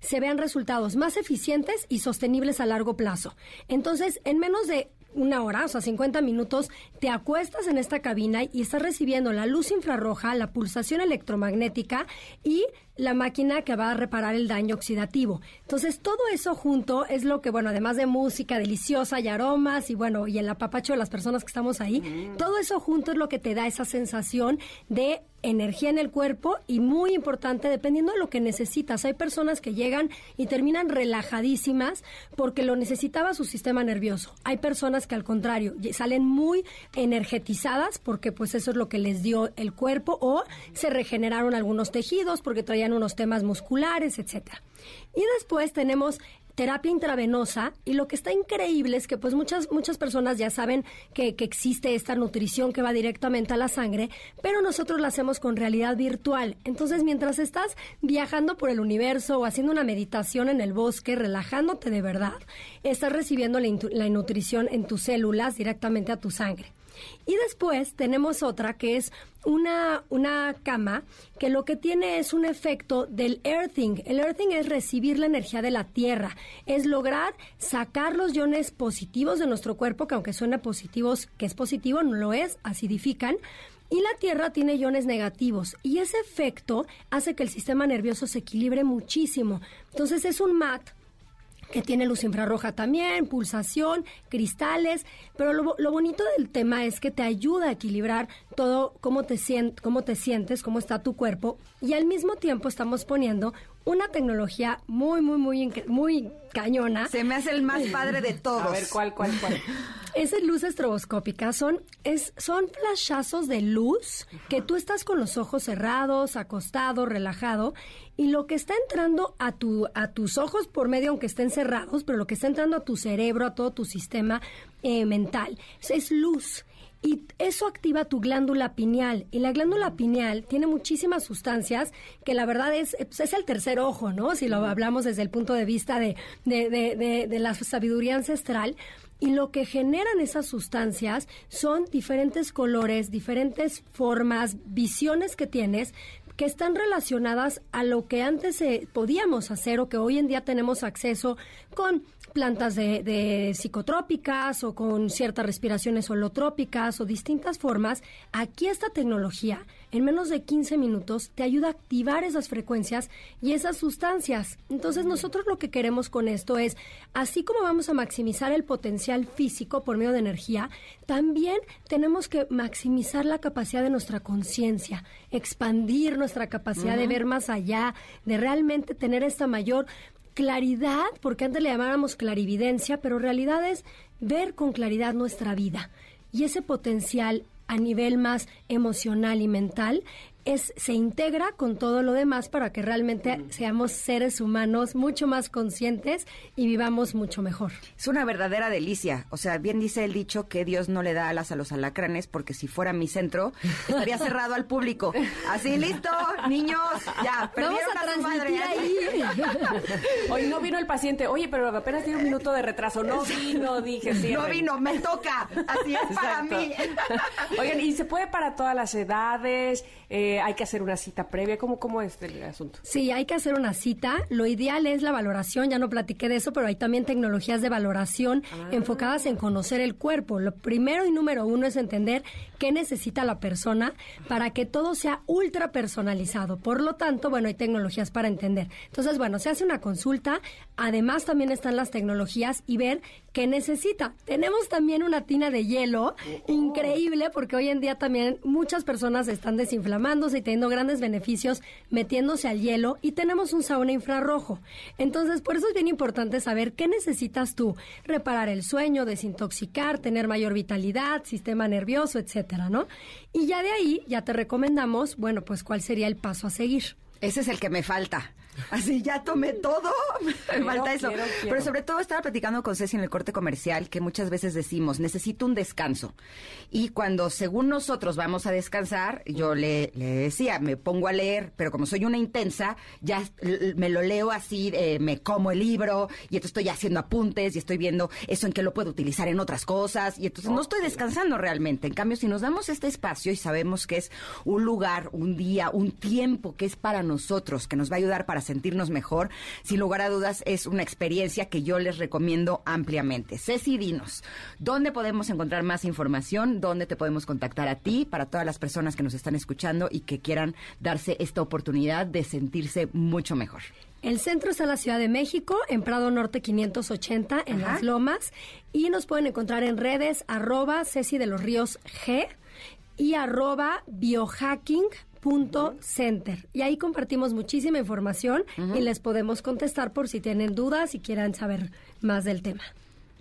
se vean resultados más eficientes y sostenibles a largo plazo. Entonces, en menos de una hora, o sea, 50 minutos, te acuestas en esta cabina y estás recibiendo la luz infrarroja, la pulsación electromagnética y la máquina que va a reparar el daño oxidativo. Entonces, todo eso junto es lo que, bueno, además de música deliciosa y aromas y bueno, y el apapacho de las personas que estamos ahí, mm. todo eso junto es lo que te da esa sensación de energía en el cuerpo y muy importante, dependiendo de lo que necesitas. Hay personas que llegan y terminan relajadísimas porque lo necesitaba su sistema nervioso. Hay personas que al contrario salen muy energetizadas porque pues eso es lo que les dio el cuerpo o se regeneraron algunos tejidos porque traían unos temas musculares, etcétera. Y después tenemos terapia intravenosa y lo que está increíble es que pues muchas muchas personas ya saben que, que, existe esta nutrición que va directamente a la sangre, pero nosotros la hacemos con realidad virtual. Entonces, mientras estás viajando por el universo o haciendo una meditación en el bosque, relajándote de verdad, estás recibiendo la nutrición en tus células directamente a tu sangre. Y después tenemos otra que es una, una cama que lo que tiene es un efecto del earthing. El earthing es recibir la energía de la tierra, es lograr sacar los iones positivos de nuestro cuerpo, que aunque suene positivos, que es positivo, no lo es, acidifican. Y la Tierra tiene iones negativos y ese efecto hace que el sistema nervioso se equilibre muchísimo. Entonces es un mat que tiene luz infrarroja también, pulsación, cristales, pero lo, lo, bonito del tema es que te ayuda a equilibrar todo cómo te, cómo te sientes, cómo está tu cuerpo y al mismo tiempo estamos poniendo una tecnología muy, muy, muy, muy cañona. Se me hace el más [LAUGHS] padre de todos. A ver, ¿cuál, cuál, cuál? [LAUGHS] Es luz estroboscópica. Son, es, son flashazos de luz que tú estás con los ojos cerrados, acostado, relajado, y lo que está entrando a, tu, a tus ojos por medio, aunque estén cerrados, pero lo que está entrando a tu cerebro, a todo tu sistema eh, mental, es luz y eso activa tu glándula pineal. Y la glándula pineal tiene muchísimas sustancias que la verdad es, pues, es el tercer ojo, ¿no? Si lo hablamos desde el punto de vista de, de, de, de la sabiduría ancestral. Y lo que generan esas sustancias son diferentes colores, diferentes formas, visiones que tienes, que están relacionadas a lo que antes eh, podíamos hacer o que hoy en día tenemos acceso con plantas de, psicotrópicas o con ciertas respiraciones holotrópicas o distintas formas, aquí esta tecnología en menos de 15 minutos te ayuda a activar esas frecuencias y esas sustancias. Entonces nosotros lo que queremos con esto es, así como vamos a maximizar el potencial físico por medio de energía, también tenemos que maximizar la capacidad de nuestra conciencia, expandir nuestra capacidad de ver más allá, de realmente tener esta mayor claridad, porque antes le llamábamos clarividencia, pero realidad es ver con claridad nuestra vida. Y ese potencial a nivel más emocional y mental es, se integra con todo lo demás para que realmente mm. seamos seres humanos mucho más conscientes y vivamos mucho mejor. Es una verdadera delicia. O sea, bien dice el dicho que Dios no le da alas a los alacranes porque si fuera mi centro estaría cerrado al público. Así, listo, niños, ya, Vamos a, transmitir ahí. [LAUGHS] Hoy no vino el paciente. Oye, pero apenas tiene un minuto de retraso. No vino, dije. Sí, no vino, me toca. Así es para mí. Oigan, ¿y se puede para todas las edades? Eh, hay que hacer una cita previa. ¿Cómo, ¿Cómo es el asunto? Sí, hay que hacer una cita. Lo ideal es la valoración, ya no platiqué de eso, pero hay también tecnologías de valoración ah. enfocadas en conocer el cuerpo. Lo primero y número uno es entender qué necesita la persona para que todo sea ultra personalizado. Por lo tanto, bueno, hay tecnologías para entender. Entonces, bueno, se hace una consulta. Además, también están las tecnologías y ver qué necesita. Tenemos también una tina de hielo oh. increíble porque hoy en día también muchas personas están desinflamando y teniendo grandes beneficios metiéndose al hielo y tenemos un sauna infrarrojo. Entonces, por eso es bien importante saber qué necesitas tú. Reparar el sueño, desintoxicar, tener mayor vitalidad, sistema nervioso, etcétera, ¿no? Y ya de ahí ya te recomendamos, bueno, pues cuál sería el paso a seguir. Ese es el que me falta. Así ya tomé todo, [LAUGHS] me falta eso. quiero, quiero. Pero sobre todo estaba platicando con Ceci en el corte comercial que muchas veces decimos, necesito un descanso. Y cuando según nosotros vamos a descansar, yo le, le decía, me pongo a leer, pero como soy una intensa, ya me lo leo así, eh, me como el libro y entonces estoy haciendo apuntes y estoy viendo eso en que lo puedo utilizar en otras cosas y entonces no estoy descansando realmente. En cambio, si nos damos este espacio y sabemos que es un lugar, un día, un tiempo que es para nosotros, que nos va a ayudar para sentirnos mejor, sin lugar a dudas es una experiencia que yo les recomiendo ampliamente. Ceci, dinos, ¿dónde podemos encontrar más información? ¿Dónde te podemos contactar a ti para todas las personas que nos están escuchando y que quieran darse esta oportunidad de sentirse mucho mejor? El centro está en la Ciudad de México, en Prado Norte 580, en Ajá. Las Lomas. Y nos pueden encontrar en redes arroba Ceci de los Ríos G y arroba biohacking.center. Y ahí compartimos muchísima información y les podemos contestar por si tienen dudas y quieran saber más del tema.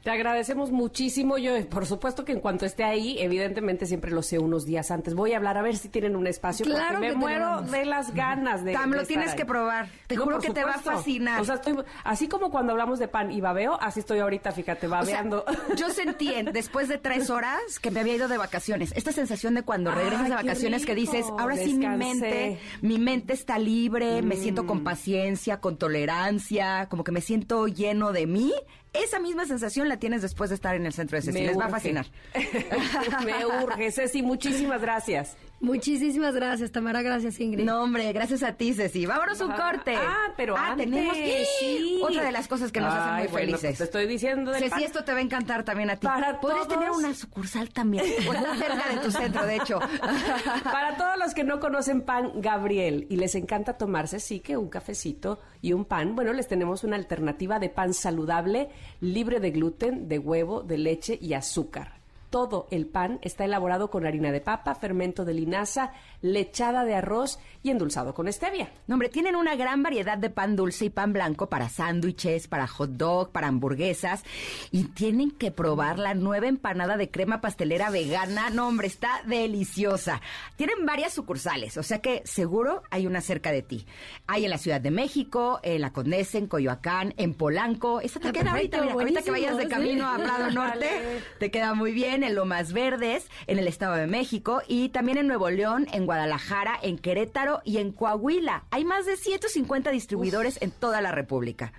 Te agradecemos muchísimo. Yo, por supuesto que en cuanto esté ahí, evidentemente siempre lo sé unos días antes. Voy a hablar a ver si tienen un espacio. Claro porque que me muero tenemos. de las ganas de. Tam, de lo estar tienes ahí. que probar. Te juro por que te va a fascinar. O sea, estoy, así como cuando hablamos de pan y babeo, así estoy ahorita, fíjate, O sea, babeando. [LAUGHS] yo sentí en- después de tres horas que me había ido de vacaciones. Esta sensación de cuando Ay, regresas de vacaciones que dices, ahora sí mi descansé". mente, mi mente está libre, me siento Mm. con paciencia, con tolerancia, como que me siento lleno de mí. Esa misma sensación la tienes después de estar en el centro de Ceci. Me Les va a fascinar. [LAUGHS] me urge, Ceci, muchísimas gracias. Muchísimas gracias, Tamara. Gracias, Ingrid. No, hombre, gracias a ti, Ceci. Vámonos un Ajá. corte. Ah, pero antes, tenemos sí. otra de las cosas que nos hacen Ay, muy bueno, felices. pues te estoy diciendo del Ceci, pan. esto te va a encantar también a ti. Para Podrías todos. tener una sucursal también. O sea, cerca de tu centro, de hecho. [LAUGHS] Para todos los que no conocen pan Gabriel y les encanta tomarse, sí que un cafecito y un pan, bueno, les tenemos una alternativa de pan saludable, libre de gluten, de huevo, de leche y azúcar. Todo el pan está elaborado con harina de papa, fermento de linaza, lechada de arroz y endulzado con stevia. No, hombre, tienen una gran variedad de pan dulce y pan blanco para sándwiches, para hot dog, para hamburguesas. Y tienen que probar la nueva empanada de crema pastelera vegana. No, hombre, está deliciosa. Tienen varias sucursales, o sea que seguro hay una cerca de ti. Hay en la Ciudad de México, en La Condesa, en Coyoacán, en Polanco. Esa te Ah, queda ahorita, mira, ahorita que vayas de sí. camino a Prado [LAUGHS] Norte, Dale. te queda muy bien. En Lomas Verdes, en el Estado de México y también en Nuevo León, en Guadalajara, en Querétaro y en Coahuila. Hay más de 150 distribuidores en toda la República.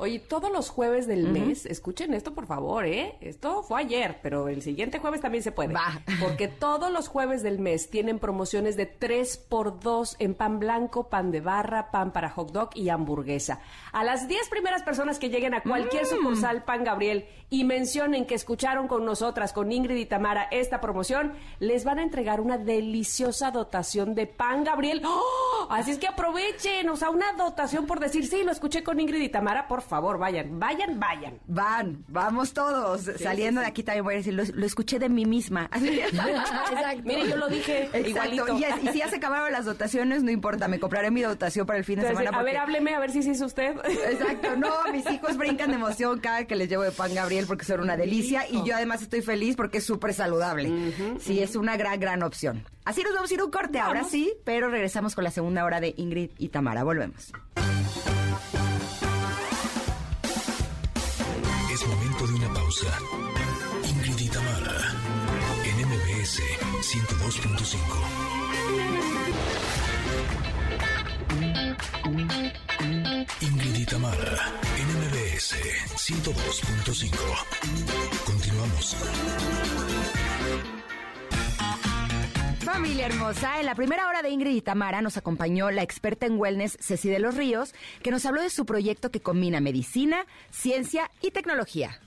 Oye, todos los jueves del mes, escuchen esto por favor, ¿eh? Esto fue ayer, pero el siguiente jueves también se puede. Va. Porque todos los jueves del mes tienen promociones de 3 por 2 en pan blanco, pan de barra, pan para hot dog y hamburguesa. A las 10 primeras personas que lleguen a cualquier sucursal Pan Gabriel y mencionen que escucharon con nosotras, con Ingrid y Tamara, esta promoción, les van a entregar una deliciosa dotación de Pan Gabriel. ¡Oh! Así es que aprovechen, o sea, una dotación por decir, sí, lo escuché con Ingrid y Tamara, por favor, vayan, vayan, vayan. Van, vamos todos. Saliendo de aquí también voy a decir, lo, lo escuché de mí misma. [LAUGHS] Exacto. Mire, yo lo dije Exacto. igualito. Y, es- y si ya se acabaron las dotaciones, no importa, me compraré mi dotación para el fin de Entonces, semana. a ver, hábleme, a ver si sí es usted. Exacto, no, mis hijos brincan de emoción cada que les llevo de pan Gabriel porque son una delicia y yo además estoy feliz porque es súper saludable. sí, es una gran, gran opción. Así nos vamos a ir a un corte ahora sí, pero regresamos con la segunda hora de Ingrid y Tamara. Volvemos. Es momento de una pausa. Ingrid y Tamara, en MBS 102.5. Ingrid y Tamara, en MBS 102.5. Continuamos. Familia hermosa, en la primera hora de Ingrid y Tamara nos acompañó la experta en wellness Ceci de los Ríos, que nos habló de su proyecto que combina medicina, ciencia y tecnología.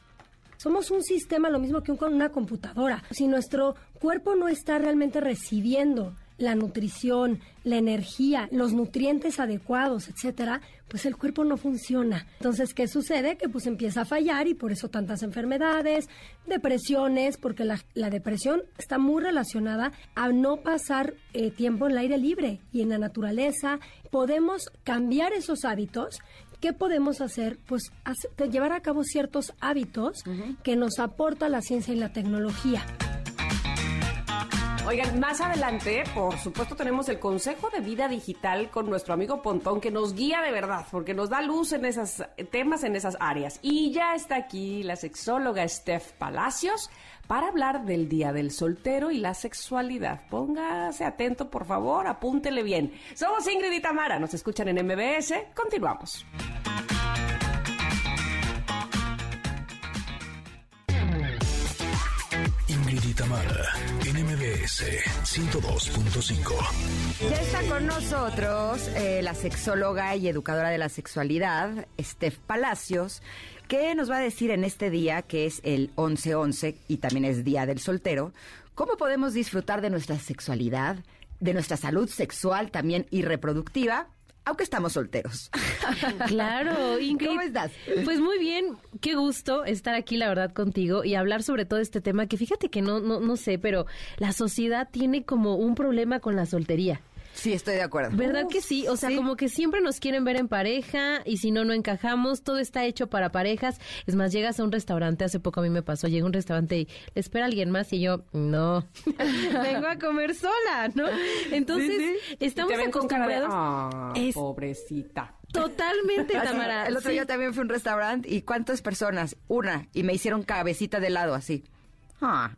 Somos un sistema lo mismo que una computadora. Si nuestro cuerpo no está realmente recibiendo la nutrición, la energía, los nutrientes adecuados, etcétera, pues el cuerpo no funciona. Entonces, ¿qué sucede? Que pues empieza a fallar y por eso tantas enfermedades, depresiones, porque la, la depresión está muy relacionada a no pasar eh, tiempo en el aire libre y en la naturaleza. Podemos cambiar esos hábitos ¿Qué podemos hacer? Pues llevar a cabo ciertos hábitos que nos aporta la ciencia y la tecnología. Oigan, más adelante, por supuesto, tenemos el consejo de vida digital con nuestro amigo Pontón, que nos guía de verdad, porque nos da luz en esos temas, en esas áreas. Y ya está aquí la sexóloga Steph Palacios para hablar del Día del Soltero y la sexualidad. Póngase atento, por favor, apúntele bien. Somos Ingrid y Tamara, nos escuchan en MBS. Continuamos. Ingrid y Tamara, MBS 102.5. Ya está con nosotros eh, la sexóloga y educadora de la sexualidad, Steph Palacios, que nos va a decir en este día, que es el 11-11 y también es Día del Soltero, cómo podemos disfrutar de nuestra sexualidad, de nuestra salud sexual también y reproductiva, aunque estamos solteros. [LAUGHS] Claro, Ingrid. ¿Cómo estás? Pues muy bien, qué gusto estar aquí, la verdad, contigo y hablar sobre todo este tema que fíjate que no, no, no sé, pero la sociedad tiene como un problema con la soltería. Sí, estoy de acuerdo. ¿Verdad que sí? O sea, Sí. como que siempre nos quieren ver en pareja y si no, no encajamos. Todo está hecho para parejas. Es más, llegas a un restaurante, hace poco a mí me pasó, llegué a un restaurante y le espera alguien más y yo, no, [LAUGHS] vengo a comer sola, ¿no? Entonces, estamos ven con de, acostumbrados. "Ah, Es- pobrecita. Totalmente, Tamara. El otro Sí. día también fui a un restaurante y ¿cuántas personas? Una. Y me hicieron cabecita de lado así. Ah.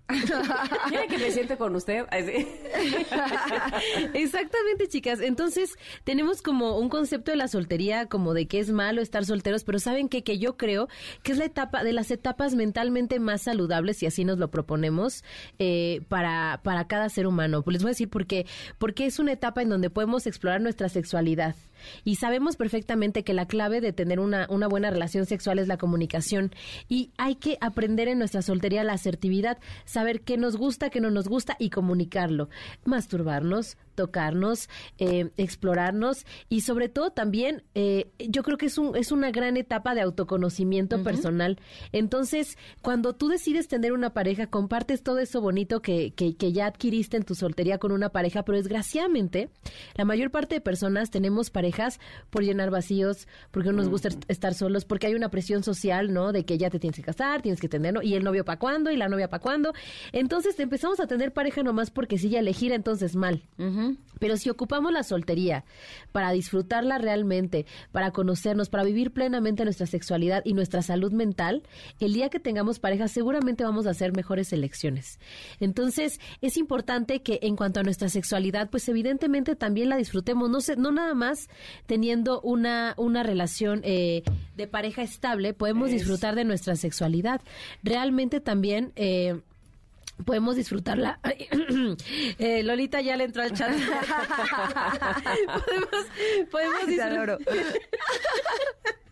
¿Quiere que me siente con usted? [LAUGHS] Exactamente, chicas. Entonces, tenemos como un concepto de la soltería, como de que es malo estar solteros, pero ¿saben qué? Que yo creo que es la etapa, de las etapas mentalmente más saludables, y así nos lo proponemos, eh, para, para cada ser humano. Pues les voy a decir por qué. Porque es una etapa en donde podemos explorar nuestra sexualidad. Y sabemos perfectamente que la clave de tener una, una buena relación sexual es la comunicación. Y hay que aprender en nuestra soltería la asertividad, saber qué nos gusta, qué no nos gusta y comunicarlo. Masturbarnos, tocarnos, eh, explorarnos y sobre todo también eh, yo creo que es, un, es una gran etapa de autoconocimiento personal. Entonces, cuando tú decides tener una pareja, compartes todo eso bonito que, que, que ya adquiriste en tu soltería con una pareja, pero desgraciadamente la mayor parte de personas tenemos parejas por llenar vacíos, porque no nos gusta est- estar solos, porque hay una presión social, ¿no? De que ya te tienes que casar, tienes que tener, ¿no? Y el novio para cuándo y la novia para cuándo. Entonces empezamos a tener pareja nomás porque si ya elegir, entonces mal. Pero si ocupamos la soltería para disfrutarla realmente, para conocernos, para vivir plenamente nuestra sexualidad y nuestra salud mental, el día que tengamos pareja seguramente vamos a hacer mejores elecciones. Entonces, es importante que en cuanto a nuestra sexualidad, pues evidentemente también la disfrutemos, no, sé, no nada más teniendo una, una relación eh, de pareja estable, podemos disfrutar de nuestra sexualidad. Realmente también... Eh, podemos disfrutarla. [CLEARS THROAT] Eh, Lolita ya le entró al chat. [LAUGHS] podemos, podemos disfrutar. [LAUGHS]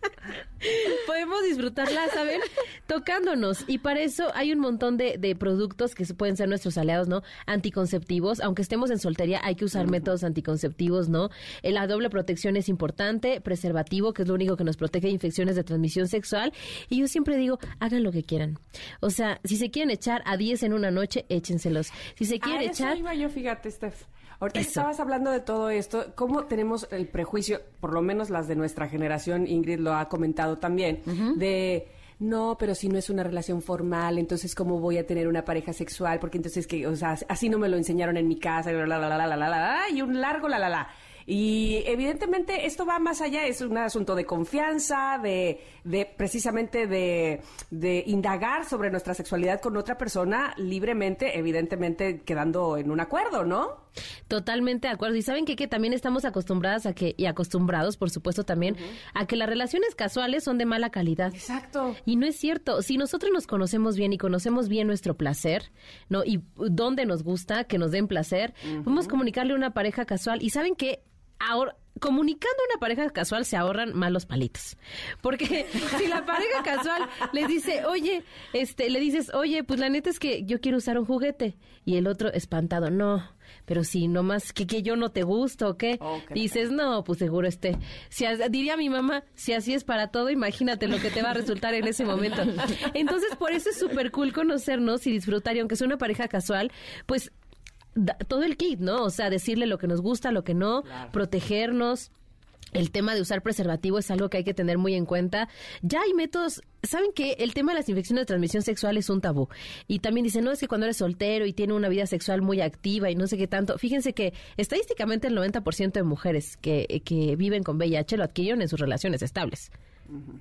Podemos disfrutarla, ¿saben? Tocándonos. Y para eso hay un montón de, de productos que pueden ser nuestros aliados, ¿no? Anticonceptivos. Aunque estemos en soltería, hay que usar métodos anticonceptivos, ¿no? Eh, La doble protección es importante. Preservativo, que es lo único que nos protege de infecciones de transmisión sexual. Y yo siempre digo, hagan lo que quieran. O sea, si se quieren echar a 10 en una noche, échenselos. Si se quieren A eso echar... iba yo, fíjate, Steph. Ahorita que estabas hablando de todo esto, ¿cómo tenemos el prejuicio, por lo menos las de nuestra generación, Ingrid lo ha comentado también, de no, pero si no es una relación formal, entonces cómo voy a tener una pareja sexual, porque entonces que, o sea, así no me lo enseñaron en mi casa, y la la la la la la la, la, y un largo la la la. Y evidentemente esto va más allá, es un asunto de confianza, de, de precisamente de, de indagar sobre nuestra sexualidad con otra persona libremente, evidentemente quedando en un acuerdo, ¿no? Totalmente de acuerdo. Y saben que, que también estamos acostumbradas a que, y acostumbrados, por supuesto, también, a que las relaciones casuales son de mala calidad. Exacto. Y no es cierto. Si nosotros nos conocemos bien y conocemos bien nuestro placer, ¿no? Y dónde nos gusta que nos den placer, podemos comunicarle a una pareja casual. Y saben que ahora comunicando a una pareja casual se ahorran malos palitos. Porque [LAUGHS] si la pareja casual les dice, oye, este, le dices, oye, pues la neta es que yo quiero usar un juguete. Y el otro espantado, no, pero si nomás que, que yo no te gusto o qué. Ok. Dices, no, pues seguro este. Si, diría mi mamá, si así es para todo, imagínate lo que te va a resultar en ese momento. [LAUGHS] Entonces, por eso es súper cool conocernos y disfrutar. Y aunque sea una pareja casual, pues da- todo el kit, ¿no? O sea, decirle lo que nos gusta, lo que no, protegernos. El tema de usar preservativo es algo que hay que tener muy en cuenta. Ya hay métodos saben que el tema de las infecciones de transmisión sexual es un tabú. Y también dicen, no, es que cuando eres soltero y tiene una vida sexual muy activa y no sé qué tanto. Fíjense que estadísticamente el 90% de mujeres que, que viven con VIH lo adquirieron en sus relaciones estables,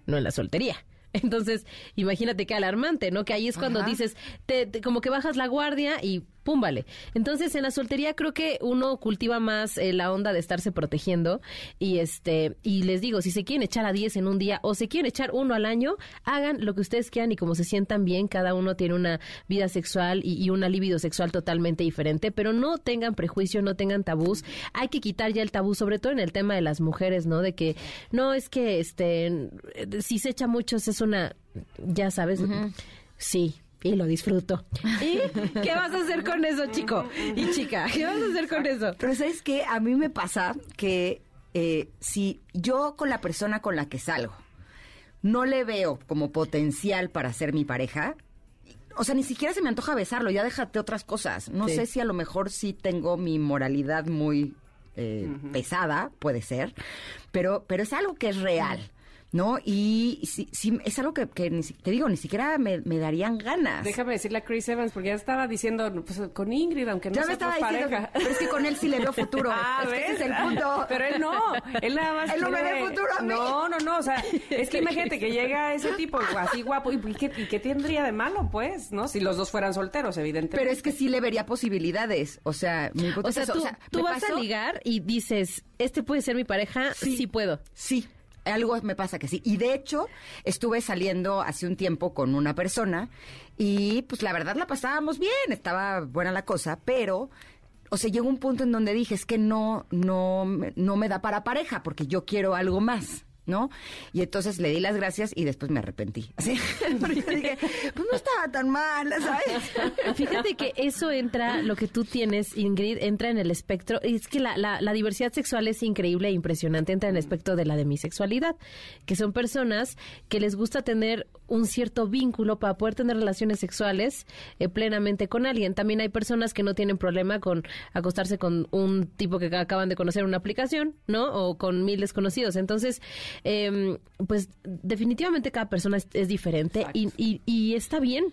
no en la soltería. [LAUGHS] Entonces, imagínate qué alarmante, ¿no? Que ahí es cuando Ajá. dices, te, te- como que bajas la guardia y pum, vale. Entonces, en la soltería creo que uno cultiva más eh, la onda de estarse protegiendo y este y les digo, si se quieren echar a 10 en un día o se quieren echar uno al año, hagan lo que ustedes quieran y como se sientan bien, cada uno tiene una vida sexual y, y una libido sexual totalmente diferente, pero no tengan prejuicio, no tengan tabús. Hay que quitar ya el tabú, sobre todo en el tema de las mujeres, ¿no? De que no es que este si se echa muchos es una ya sabes, sí, y lo disfruto. [LAUGHS] ¿Y qué vas a hacer con eso, chico? Y chica, ¿qué vas a hacer con eso? Pero ¿sabes qué? A mí me pasa que eh, si yo con la persona con la que salgo no le veo como potencial para ser mi pareja, o sea, ni siquiera se me antoja besarlo, ya déjate otras cosas. No Sí. sé si a lo mejor sí tengo mi moralidad muy eh, pesada, puede ser, pero, pero es algo que es real. ¿No? Y sí, sí, es algo que, que ni si- te digo, ni siquiera me, me darían ganas. Déjame decirle a Chris Evans, porque ya estaba diciendo, pues con Ingrid, aunque no ya me estaba diciendo, pareja. pero es que con él sí le veo [LAUGHS] futuro. Ah, es que ese ¿ves? es el punto. Pero él no, él nada más Él no me quiere- ve futuro a mí. No, no, no, o sea, es que imagínate que llega [LAUGHS] ese tipo así guapo, ¿y, y qué, y qué tendría de malo, pues, no? Si los dos fueran solteros, evidentemente. Pero es que sí le vería posibilidades. O sea, mi O sea, eso. tú, O sea, tú me vas pasó- a ligar y dices, este puede ser mi pareja, sí, puedo. Sí, algo me pasa que sí. Y de hecho, estuve saliendo hace un tiempo con una persona y pues la verdad la pasábamos bien, estaba buena la cosa, pero... O sea, llegó un punto en donde dije, es que no, no, no me da para pareja, porque yo quiero algo más, ¿no? Y entonces le di las gracias y después me arrepentí. [LAUGHS] Así, porque dije, pues no estaba tan mal, ¿sabes? [LAUGHS] Fíjate que eso entra, lo que tú tienes, Ingrid, entra en el espectro. Es que la, la, la diversidad sexual es increíble e impresionante. Entra en el espectro de la demisexualidad, que son personas que les gusta tener un cierto vínculo para poder tener relaciones sexuales eh, plenamente con alguien. También hay personas que no tienen problema con acostarse con un tipo que acaban de conocer en una aplicación, ¿no? O con mil desconocidos. Entonces, em, pues definitivamente cada persona es, es diferente y, y, y está bien.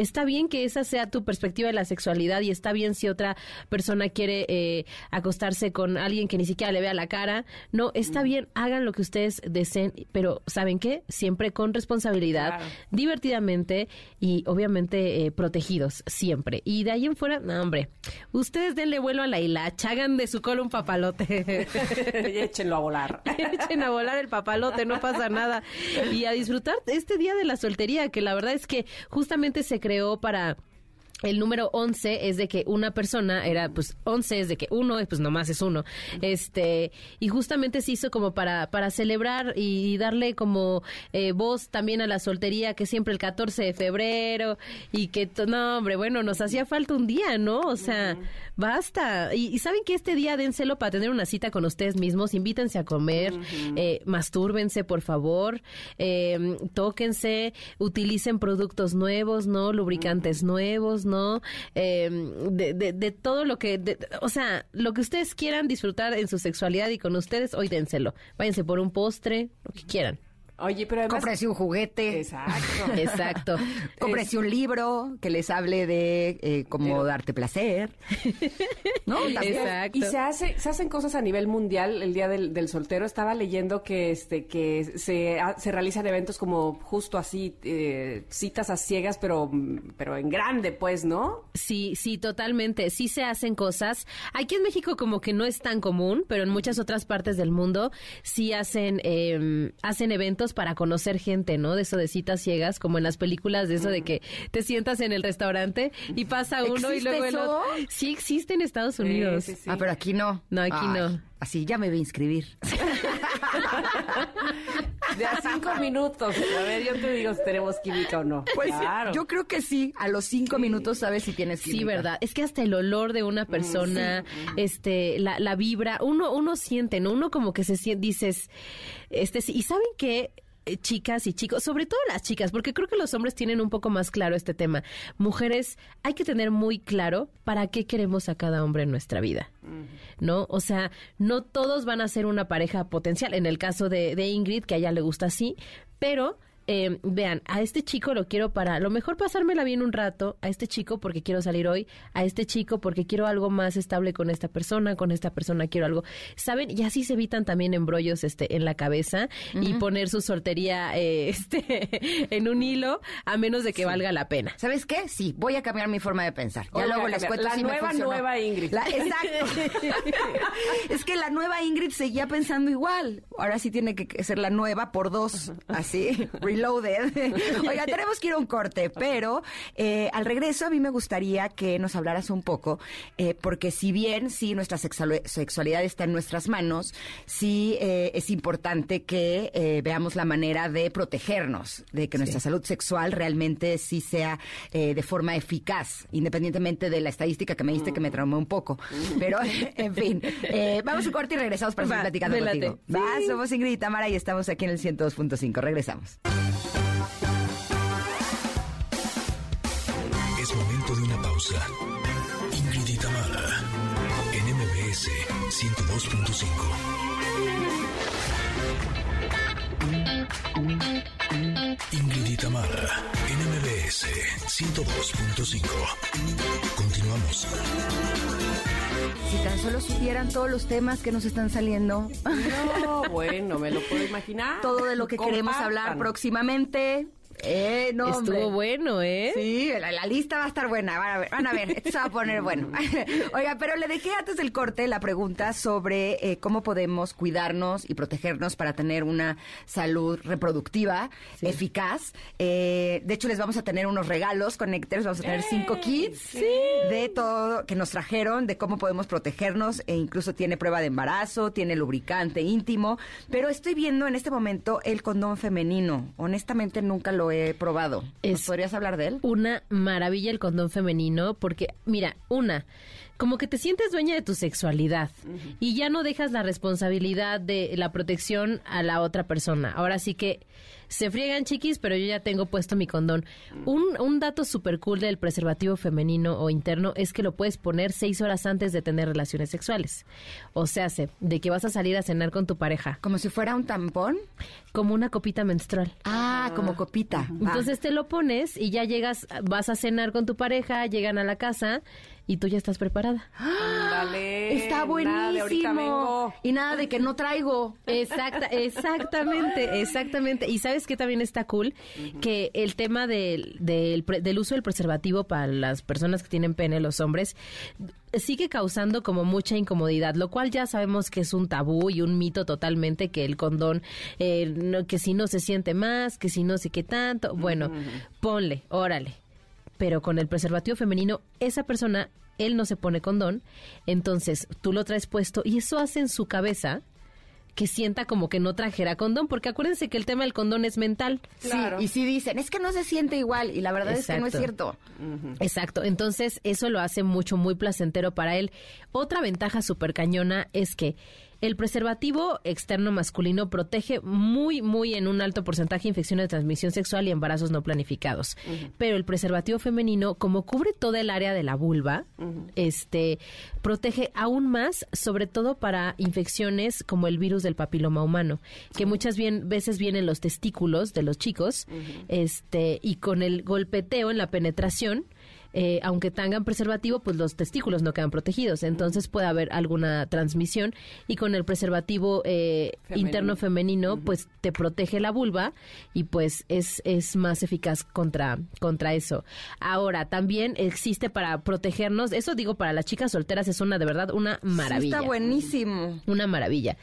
Está bien que esa sea tu perspectiva de la sexualidad y está bien si otra persona quiere eh, acostarse con alguien que ni siquiera le vea la cara. No, está bien, hagan lo que ustedes deseen, pero ¿saben qué? Siempre con responsabilidad, Claro. divertidamente y obviamente eh, protegidos, siempre. Y de ahí en fuera, no, hombre, ustedes denle vuelo a la hilacha, hagan de su cola un papalote. [LAUGHS] y échenlo a volar. [LAUGHS] Echen a volar el papalote, no pasa nada. Y a disfrutar este día de la soltería, que la verdad es que justamente se creó para... El número 11 es de que una persona era, pues 11 es de que uno, pues nomás es uno. Este, y justamente se hizo como para, para celebrar y darle como eh, voz también a la soltería, que siempre el 14 de febrero y que, no, hombre, bueno, nos hacía falta un día, ¿no? O sea, basta. Y, y saben que este día dénselo para tener una cita con ustedes mismos, invítense a comer, eh, mastúrbense, por favor, eh, tóquense, utilicen productos nuevos, ¿no? Lubricantes nuevos, ¿no? Eh, de, de- de todo lo que, o sea, lo que ustedes quieran disfrutar en su sexualidad y con ustedes, hoy dénselo. Váyanse por un postre, lo que quieran. Oye, pero además... Cómprese un juguete. Exacto. [LAUGHS] Exacto. Cómprese un libro que les hable de eh, cómo Pero- darte placer. ¿No? [LAUGHS] También. Exacto. Y se hace, se hacen cosas a nivel mundial el día del, del soltero. Estaba leyendo que este que se, ha- se realizan eventos como justo así eh, citas a ciegas, pero pero en grande, pues, ¿no? Sí, sí, totalmente. Sí se hacen cosas. Aquí en México como que no es tan común, pero en muchas otras partes del mundo sí hacen eh, hacen eventos para conocer gente, ¿no? De eso de citas ciegas, como en las películas de eso de que te sientas en el restaurante y pasa uno y ¿Existe luego el otro. Sí existe en Estados Unidos. sí, sí. Ah, pero aquí no. No, aquí no. Así, ya me voy a inscribir. [LAUGHS] [LAUGHS] De a cinco [LAUGHS] minutos. A ver, yo te digo si tenemos química o no. Pues claro. yo creo que sí. A los cinco minutos sabes si tienes Sí, química. verdad. Es que hasta el olor de una persona, este, la, la vibra, uno, uno siente, ¿no? Uno como que se siente, dices, este, sí. y saben que eh, chicas y chicos, sobre todo las chicas, porque creo que los hombres tienen un poco más claro este tema. Mujeres, hay que tener muy claro para qué queremos a cada hombre en nuestra vida, ¿no? O sea, no todos van a ser una pareja potencial. En el caso de, de Ingrid, que a ella le gusta así, pero eh, vean, a este chico lo quiero para, a lo mejor pasármela bien un rato, a este chico porque quiero salir hoy, a este chico porque quiero algo más estable con esta persona, con esta persona quiero algo, ¿saben? Y así se evitan también embrollos este, en la cabeza y poner su soltería eh, [LAUGHS] este, en un hilo, a menos de que valga la pena. ¿Sabes qué? Sí, voy a cambiar mi forma de pensar. Ya luego les cuento La si nueva, nueva Ingrid. La- [LAUGHS] exacto. [LAUGHS] es que la nueva Ingrid seguía pensando igual. Ahora sí tiene que ser la nueva por dos, así, reloaded. [LAUGHS] Oiga, [LAUGHS] tenemos que ir a un corte, pero eh, al regreso a mí me gustaría que nos hablaras un poco, eh, porque si bien sí nuestra sexual- sexualidad está en nuestras manos, sí eh, es importante que veamos la manera de protegernos, de que nuestra salud sexual realmente sí sea de forma eficaz, independientemente de la estadística que me diste que me traumó un poco. Pero, [LAUGHS] en fin, vamos a un corte y regresamos para seguir platicando contigo. Va, somos Ingrid y Tamara y estamos aquí en el 102.5. Regresamos. Ingrid y Tamara, en MBS 102.5. Continuamos. Si tan solo supieran todos los temas que nos están saliendo, No, bueno, me lo puedo imaginar. todo de lo que queremos hablar próximamente. Eh, no, hombre. Estuvo bueno, ¿eh? Sí, la, la lista va a estar buena. Van a ver, van a ver esto se va a poner bueno. [LAUGHS] Oiga, pero le dejé antes del corte la pregunta sobre eh, cómo podemos cuidarnos y protegernos para tener una salud reproductiva eficaz. Eh, de hecho, les vamos a tener unos regalos Connectors. Vamos a tener cinco kits de todo que nos trajeron, de cómo podemos protegernos. E incluso tiene prueba de embarazo, tiene lubricante íntimo. Pero estoy viendo en este momento el condón femenino. Honestamente, nunca lo he probado. ¿Nos Es- podrías hablar de él? Una maravilla el condón femenino porque, mira, una, como que te sientes dueña de tu sexualidad y ya no dejas la responsabilidad de la protección a la otra persona. Ahora sí que se friegan chiquis, pero yo ya tengo puesto mi condón. Un, un dato súper cool del preservativo femenino o interno es que lo puedes poner seis horas antes de tener relaciones sexuales. O sea, se- de que vas a salir a cenar con tu pareja, Como si fuera un tampón. como una copita menstrual. Ah, como copita. Entonces te lo pones y ya llegas, vas a cenar con tu pareja, llegan a la casa y tú ya estás preparada. Ándale. Está Nada de ahorita buenísimo. vengo. Y nada de que no traigo. Exacta, exactamente, exactamente. Y sabes que también está cool que el tema del, del, uso del preservativo para las personas que tienen pene, los hombres, sigue causando como mucha incomodidad, lo cual ya sabemos que es un tabú y un mito totalmente que el condón, eh, no- que si no se siente más, que si no sé qué tanto. Bueno, ponle, órale. Pero con el preservativo femenino, esa persona, él no se pone condón, entonces tú lo traes puesto y eso hace en su cabeza que sienta como que no trajera condón, porque acuérdense que el tema del condón es mental. Claro. Sí, y si dicen, es que no se siente igual. Y la verdad es que no es cierto. Exacto, entonces eso lo hace mucho, muy placentero para él. Otra ventaja súper cañona es que el preservativo externo masculino protege muy, muy en un alto porcentaje infecciones de transmisión sexual y embarazos no planificados. Pero el preservativo femenino, como cubre toda el área de la vulva, este protege aún más, sobre todo para infecciones como el virus del papiloma humano, que muchas bien, veces vienen los testículos de los chicos, este, y con el golpeteo en la penetración, eh, aunque tengan preservativo, pues los testículos no quedan protegidos. Entonces puede haber alguna transmisión y con el preservativo eh, Femenino. interno femenino, pues te protege la vulva y pues es, es más eficaz contra, contra eso. Ahora, también existe para protegernos, eso digo para las chicas solteras, es una de verdad una Sí, maravilla. está buenísimo. Una maravilla.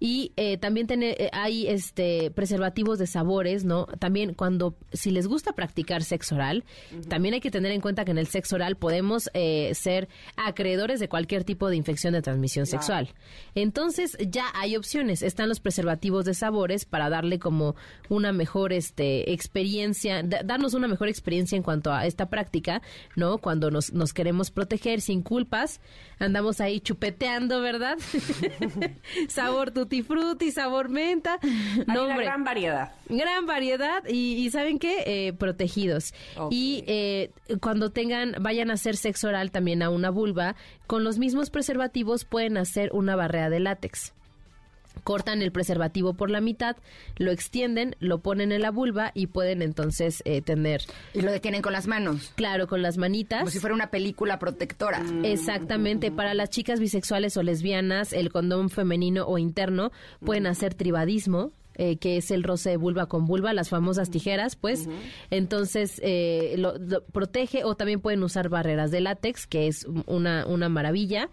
Y eh, también tiene, eh, hay este preservativos de sabores, ¿no? También cuando, si les gusta practicar sexo oral, también hay que tener en cuenta que en el sexo oral podemos eh, ser acreedores de cualquier tipo de infección de transmisión sexual. Entonces ya hay opciones. Están los preservativos de sabores para darle como una mejor este, experiencia, da- darnos una mejor experiencia en cuanto a esta práctica, ¿no? Cuando nos, nos queremos proteger sin culpas, andamos ahí chupeteando, ¿verdad? [LAUGHS] sabor tutti frutti, sabor menta. Hay No, una hombre. gran variedad. Gran variedad y, y ¿saben qué? Eh, protegidos. Y eh, cuando tengan, vayan a hacer sexo oral también a una vulva, con los mismos preservativos pueden hacer una barrera de látex. cortan el preservativo por la mitad, lo extienden, lo ponen en la vulva y pueden entonces eh, tener, Y lo detienen con las manos. claro, con las manitas. Como si fuera una película protectora. Mm. Exactamente, para las chicas bisexuales o lesbianas, el condón femenino o interno pueden hacer tribadismo. Eh, que es el roce de vulva con vulva, las famosas tijeras, pues. Entonces, eh, lo, lo protege o también pueden usar barreras de látex, que es una, una maravilla.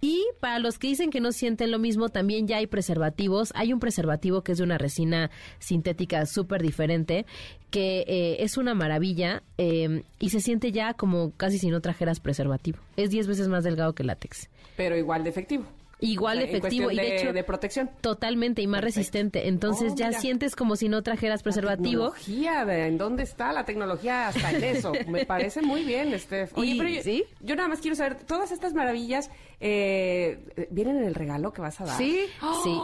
Y para los que dicen que no sienten lo mismo, también ya hay preservativos. Hay un preservativo que es de una resina sintética súper diferente, que eh, es una maravilla eh, y se siente ya como casi si no trajeras preservativo. Es 10 veces más delgado que látex. Pero igual de efectivo. Igual de efectivo y de hecho de protección. totalmente y más resistente. Entonces Oh, ya mira. sientes como si no trajeras preservativo. Tecnología, de- ¿en dónde está la tecnología hasta en eso? [LAUGHS] Me parece muy bien, Steph. Oye, Y- pero yo, ¿sí? yo nada más quiero saber, todas estas maravillas eh, vienen en el regalo que vas a dar. Sí. Sí.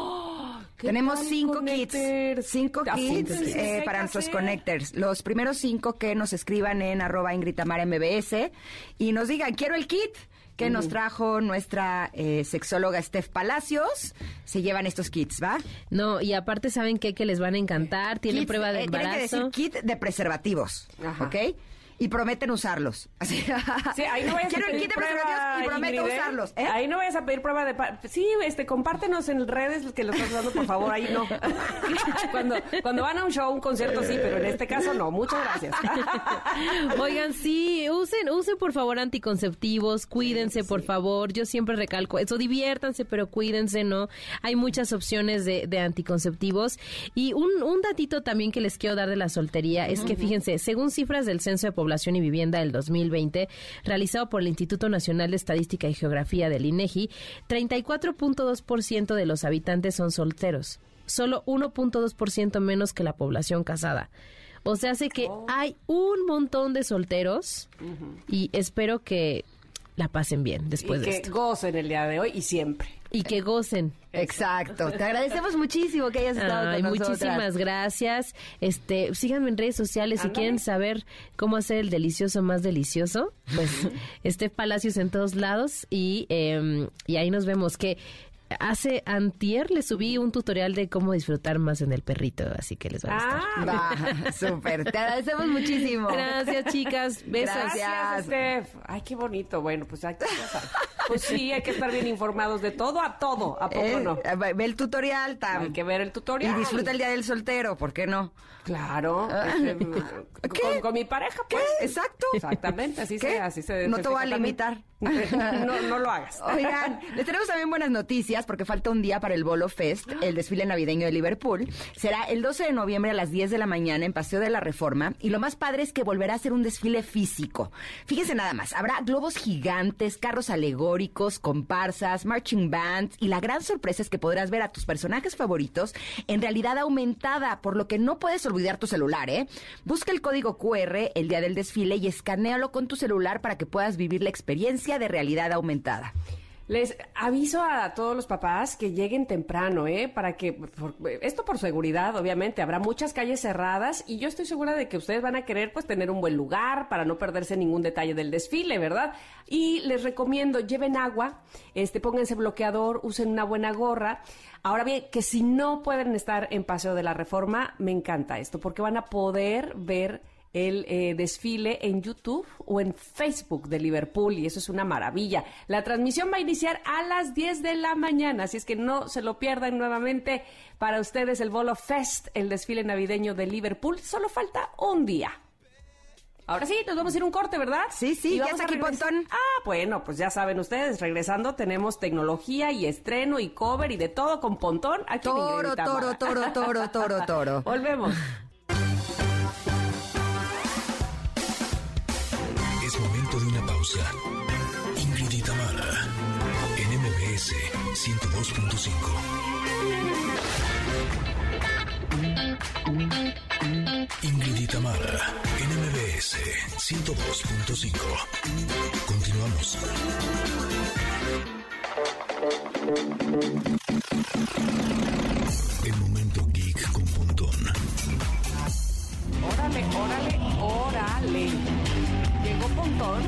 ¿Qué Tenemos cinco connectors? kits, cinco kits eh, para nuestros connectors. Los primeros cinco que nos escriban en arroba Ingrid Tamara MBS y nos digan, quiero el kit que nos trajo nuestra eh, sexóloga Steph Palacios. Se llevan estos kits, ¿va? No, y aparte saben qué? que les van a encantar, tienen Kits, prueba de eh, Tienen que decir embarazo. kit de preservativos, Ajá. ¿ok? Y prometen usarlos. [LAUGHS] Así. Sí, ahí no vayas Quiero a pedir prueba, y prometo Ingrid, ¿eh? usarlos. ¿eh? Ahí no vayas a pedir prueba de... pa- Sí, este, compártenos en redes que lo estás usando, por favor, ahí no. [LAUGHS] cuando, cuando van a un show, un concierto, sí, pero en este caso no. Muchas gracias. [LAUGHS] Oigan, sí, usen, usen por favor anticonceptivos, cuídense por favor. Yo siempre recalco eso, diviértanse, pero cuídense, ¿no? Hay muchas opciones de, de anticonceptivos. Y un, un datito también que les quiero dar de la soltería es que fíjense, según cifras del Censo de Población y Vivienda del 2020, realizado por el Instituto Nacional de Estadística y Geografía del INEGI, 34.2% de los habitantes son solteros. Solo 1.2% menos que la población casada. O sea, hace que hay un montón de solteros y espero que la pasen bien después y de que esto. gocen el día de hoy y siempre. Y que gocen. Exacto. Te agradecemos muchísimo que hayas estado Ay, con nosotras. muchísimas gracias. Este, síganme en redes sociales si quieren saber cómo hacer el delicioso más delicioso. [LAUGHS] Pues este Palacios en todos lados y, eh, y ahí nos vemos. Que hace antier le subí un tutorial de cómo disfrutar más en el perrito, así que les va a gustar. Ah, Va, [LAUGHS] súper. Te agradecemos muchísimo. Gracias, chicas. Besos. Gracias, Steph. Ay, qué bonito. Bueno, pues hay que, pues sí, hay que estar bien informados de todo a todo. ¿A poco Eh, no? Ve el tutorial, Tam. Hay que ver el Y tutorial. disfruta el día del soltero, ¿por qué no? Claro. este, ¿Qué? con, con mi pareja, pues. Exacto. Exactamente, así ¿Qué? se, así se No te voy a limitar. también. [LAUGHS] no, no lo hagas. [LAUGHS] Oigan, les tenemos también buenas noticias porque falta un día para el Bolo Fest, el desfile navideño de Liverpool. Será el 12 de noviembre a las 10 de la mañana en Paseo de la Reforma y lo más padre es que volverá a ser un desfile físico. Fíjense nada más, habrá globos gigantes, carros alegóricos, comparsas, marching bands y la gran sorpresa es que podrás ver a tus personajes favoritos en realidad aumentada, por lo que no puedes olvidar tu celular, ¿eh? Busca el código QR el día del desfile y escanealo con tu celular para que puedas vivir la experiencia de realidad aumentada. Les aviso a todos los papás que lleguen temprano, ¿eh? Para que, por- esto por seguridad, obviamente, habrá muchas calles cerradas y yo estoy segura de que ustedes van a querer, pues, tener un buen lugar para no perderse ningún detalle del desfile, ¿verdad? Y les recomiendo, lleven agua, este, pónganse bloqueador, usen una buena gorra. Ahora bien, que si no pueden estar en Paseo de la Reforma, me encanta esto, porque van a poder ver el eh, desfile en YouTube o en Facebook de Liverpool y eso es una maravilla. La transmisión va a iniciar a las 10 de la mañana, así es que no se lo pierdan nuevamente para ustedes el Bolo Fest, el desfile navideño de Liverpool. Solo falta un día. Ahora sí, nos vamos a ir un corte, ¿verdad? Sí, sí, Y ya está aquí Pontón. Ah, bueno, pues ya saben ustedes, regresando tenemos tecnología y estreno y cover y de todo con Pontón. Aquí en Toro, toro, Tamara. toro, toro, toro, toro. [LAUGHS] Volvemos. 102.5. Ingrid y Tamara, en MBS 102.5. Continuamos. El momento geek con Pontón. Órale, órale, órale. Llegó Pontón.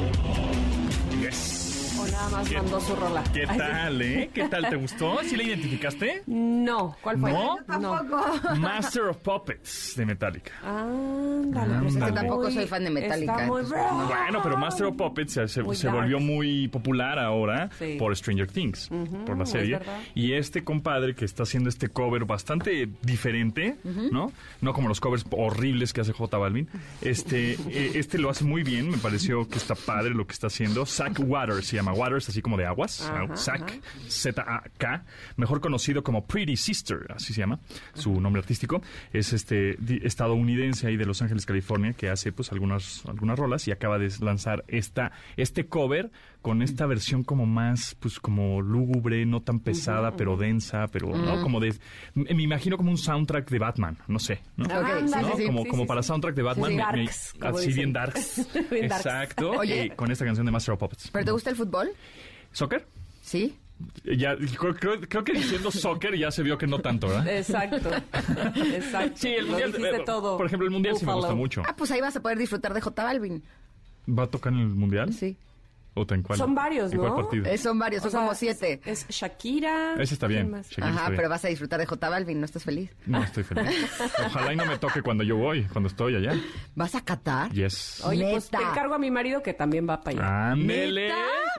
O nada más mandó su rola. ¿Qué tal, eh? ¿Qué tal? ¿Te gustó? ¿Sí la identificaste? No, ¿cuál fue? ¿No? Tampoco. Master of Puppets de Metallica. Ándale, pero Es que tampoco soy fan de Metallica, Está muy... entonces, no. Bueno, pero Master of Puppets se, volvió muy popular ahora Sí. por Stranger Things, por la serie. Y este compadre que está haciendo este cover bastante diferente, ¿no? No como los covers horribles que hace J Balvin. Este, [LAUGHS] eh, este lo hace muy bien, me pareció que está padre lo que está haciendo. Zach Waters se llama Waters, así como de aguas. Zach, Z-A-K, mejor conocido como Pretty Sister, así se llama, su nombre artístico. Es este estadounidense ahí de Los Ángeles, California, que hace pues algunas, algunas rolas y acaba de lanzar esta, este cover con esta versión como más, pues como lúgubre, no tan pesada, pero densa, pero no como de, me imagino como un soundtrack de Batman, no sé, ¿no? Ok, Ándale, sí, ¿no? sí, sí. como sí, como sí, para sí. soundtrack de Batman, sí. me- me- Darks, así dicen. bien darks, [LAUGHS] Bien darks. exacto, Oye. y con esta canción de Master of Puppets. ¿Pero te gusta el fútbol? ¿Soccer? Sí. Ya, creo, creo- creo que diciendo soccer ya se vio que no tanto, ¿verdad? Exacto, exacto. Sí, el mundial, eh, todo. por ejemplo, el mundial sí me gusta mucho. Ah, pues ahí vas a poder disfrutar de J Balvin. ¿Va a tocar en el mundial? Sí. ¿O en cuál? Son varios, ¿En cuál ¿no? partido? Eh, son varios, son O sea, como siete. Es, es Shakira. Ese está ¿quién bien. más? Shakira Ajá, está bien. pero vas a disfrutar de J Balvin, ¿no estás feliz? No, estoy feliz. [LAUGHS] Ojalá y no me toque cuando yo voy, cuando estoy allá. ¿Vas a Qatar? Yes. Oye, pues te encargo a mi marido que también va para allá. Ándele.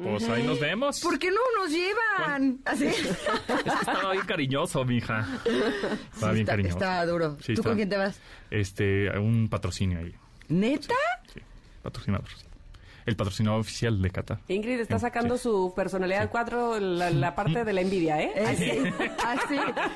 Pues ahí nos vemos. ¿Por qué no nos llevan? Así. Es que estaba bien cariñoso, mija. Estaba Sí, bien está, cariñoso. está duro. Sí, ¿Tú está. con quién te vas? Este, un patrocinio ahí. ¿Neta? Sí, patrocinador. El patrocinador oficial de Qatar. Ingrid está Sí. sacando su personalidad 4, la, la parte de la envidia, ¿eh? Así. Así.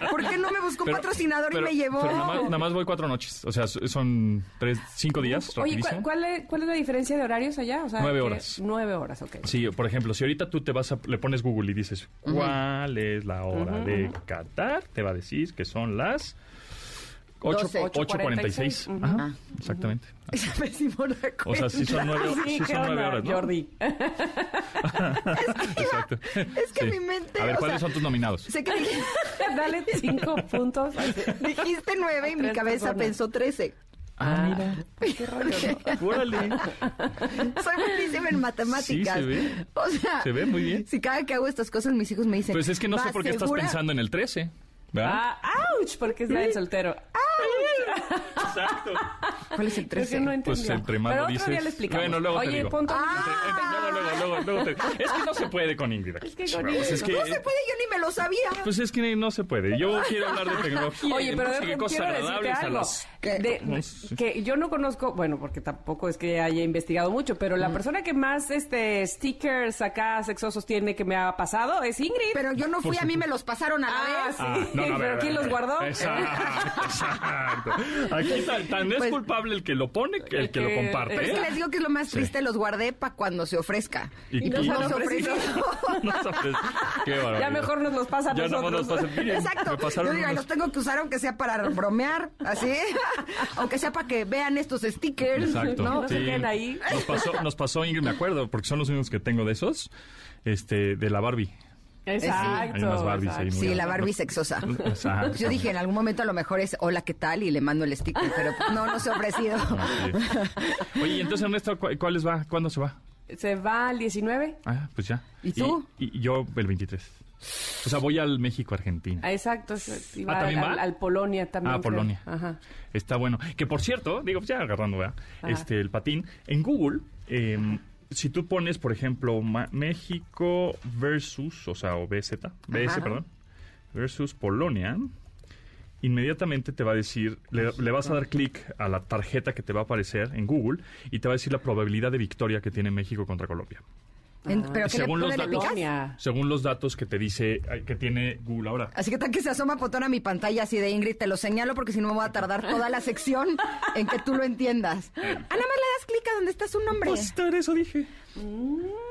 ¿Por qué no me buscó un Pero- patrocinador pero- y me llevó? Pero nada más, nada más voy cuatro noches. O sea, so- son tres, cinco días, Oye. ¿cuál, cuál es, cuál es la diferencia de horarios allá? O sea, Nueve que- horas. Nueve horas, ok. Sí, por ejemplo, si ahorita tú te vas a, le pones Google y dices, ¿cuál es la hora de Qatar? Te va a decir que son las 8, Doce. 8.46. Ujú. Ajá, exactamente. [LAUGHS] O sea, sí son nueve, Sí, sí ¿qué son nueve onda, horas, ¿no? Jordi? [LAUGHS] Exacto. Es que Sí. mi mente, A ver, ¿cuáles sea, son tus nominados? Sé que [LAUGHS] Dale cinco puntos. dijiste nueve y mi cabeza personas. pensó trece. Ah, mira. ¿Qué rollo, no? Órale. Soy buenísima en matemáticas. Sí, se ve. O sea, Se ve muy bien. Si cada que hago estas cosas mis hijos me dicen. Pues es que no sé "¿Vas por qué estás segura?". pensando en el 13. ¿Verdad? Ah, ouch, porque es la del soltero. Exacto. ¿Cuál es el Creo 13? que no Pues entre más Pero lo otro dices. día le explicamos. Bueno, luego te Oye, digo. punto. Luego, luego, luego, luego te- Es que no se puede con Ingrid. aquí. Es que con Pues Ingrid es que, No se puede, yo ni me lo sabía. Pues es que no se puede. Yo quiero hablar de tecnología. Oye, y pero qué cosas quiero decirte agradables algo. De- que yo no conozco, bueno, porque tampoco es que haya investigado mucho, pero la persona que más este stickers acá sexosos tiene que me ha pasado es Ingrid. Pero yo no fui, a mí me los pasaron a la Ah, vez. sí. Ah, no, no, a [LAUGHS] ver, ¿Pero quién ver, los guardó? Exacto, exacto. Aquí tan, tan es Pues- culpable el que lo pone que el que lo comparte. Pero es ¿eh? que les digo que es lo más triste, los guardé para cuando se ofrezca. Y- Y, nos se ofreció. [LAUGHS] Qué. Ya mejor nos los pasa a Ya nosotros. nos. Miren, Exacto. Yo digo, "Ay, unos- los tengo que usar aunque sea para bromear, así. [LAUGHS] aunque sea para que vean estos stickers. Exacto. ¿no? No se queden ahí. Nos pasó, nos pasó Ingrid, me acuerdo, porque son los únicos que tengo de esos, este, de la Barbie. Exacto. Hay unas Barbies ahí muy Sí, la Barbie sexosa. [LAUGHS] Exacto. Yo dije, en algún momento a lo mejor es hola, ¿qué tal? Y le mando el sticker, pero no, no se ha ofrecido. [LAUGHS] Sí. Oye, y entonces Ernesto, ¿cu- ¿cuáles va? ¿Cuándo se va? Se va al 19. Ah, pues ya. ¿Y tú? Y, yo el 23. O sea, voy al México-Argentina. Ah, Exacto. Ah, ¿también al, va? al Polonia también. Ah, creo. Polonia. Ajá. Está bueno. Que por cierto, digo, ya agarrando, ¿verdad? Ajá. Este, el patín. En Google, eh, si tú pones, por ejemplo, Ma- México versus, o sea, o BZ, BS, Ajá. perdón, versus Polonia, inmediatamente te va a decir, le, le vas a dar clic a la tarjeta que te va a aparecer en Google y te va a decir la probabilidad de victoria que tiene México contra Colombia. En- ¿Pero qué le, Según los datos-. Según los datos que te dice, que tiene Google ahora. Así que tal que se asoma Potón a mi pantalla así de Ingrid, te lo señalo porque si no me voy a tardar toda la sección en que tú lo entiendas. [LAUGHS] Ah, nada más le das clic a donde está su nombre. Pues eso dije.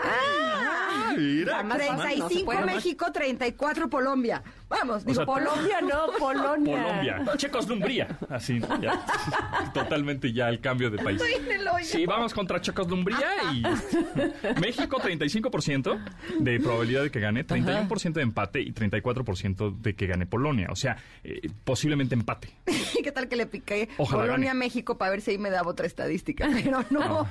Ah, mira. más fácil, no se 35 puede. México, 34 Colombia. Vamos, digo, sea, Polombia. Colombia no, Polonia. [LAUGHS] Colombia, Checoslumbría. Así, ¿no? Ya. [LAUGHS] Totalmente ya el cambio de país. Estoy en el hoyo. Sí, vamos contra Checoslumbría y [LAUGHS] México 35% de probabilidad de que gane, 31% de empate y 34% de que gane Polonia. O sea, eh, posiblemente empate. ¿Qué tal que le piqué Ojalá Polonia, gane. México para ver si ahí me daba otra estadística? Pero no.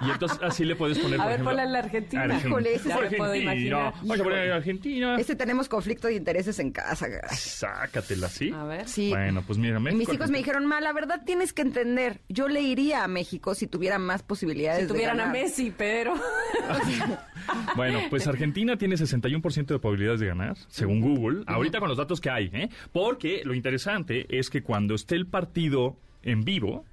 Y entonces así le puedes poner, A por ver, ejemplo, ponle a la Argentina. Argentina. Ese Ya me puedo imaginar. Vamos a poner Argentina. Ese tenemos conflicto de intereses en casa. Sácatela, ¿sí? A ver. Sí. Bueno, pues mira, Y México, mis hijos me dijeron, ma, la verdad tienes que entender, yo le iría a México si tuviera más posibilidades Si tuvieran de a. Messi, pero... [LAUGHS] Bueno, pues Argentina tiene 61% de probabilidades de ganar, según Google, ahorita con los datos que hay, ¿eh? Porque lo interesante es que cuando esté el partido en vivo,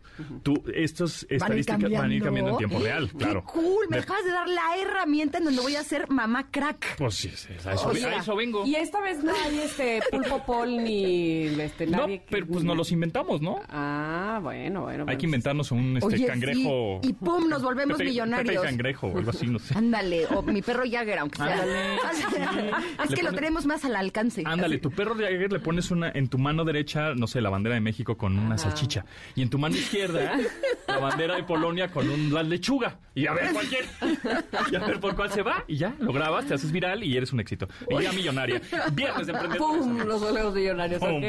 tú, estas estadísticas van a ir cambiando en tiempo real, claro. Qué cool, me De- acabas de dar la herramienta en donde voy a ser mamá crack. Pues sí, sí, a eso, O a eso vengo. Y esta vez no hay este pulpo pol ni este No, nadie que- pero pues nos los inventamos, ¿no? Ah, bueno, bueno. Hay bueno. que inventarnos un este, Oye, sí, cangrejo. y pum, nos volvemos Pepe- millonarios. Pepe cangrejo o algo así, no sé. Ándale, o mi perro Jagger, aunque sea. Ándale. es Le que lo tenemos más al alcance. Ándale, Así. tu perro Jagger le pones una en tu mano derecha, no sé, la bandera de México con una salchicha. Y en tu mano izquierda, la bandera de Polonia con una lechuga. Y a ver cuál quiere. Y a ver por cuál se va. Y ya, lo grabas, te haces viral y eres un éxito. Y ya millonaria. Viernes de. ¡Pum! Los volvemos millonarios. Pum, Ok,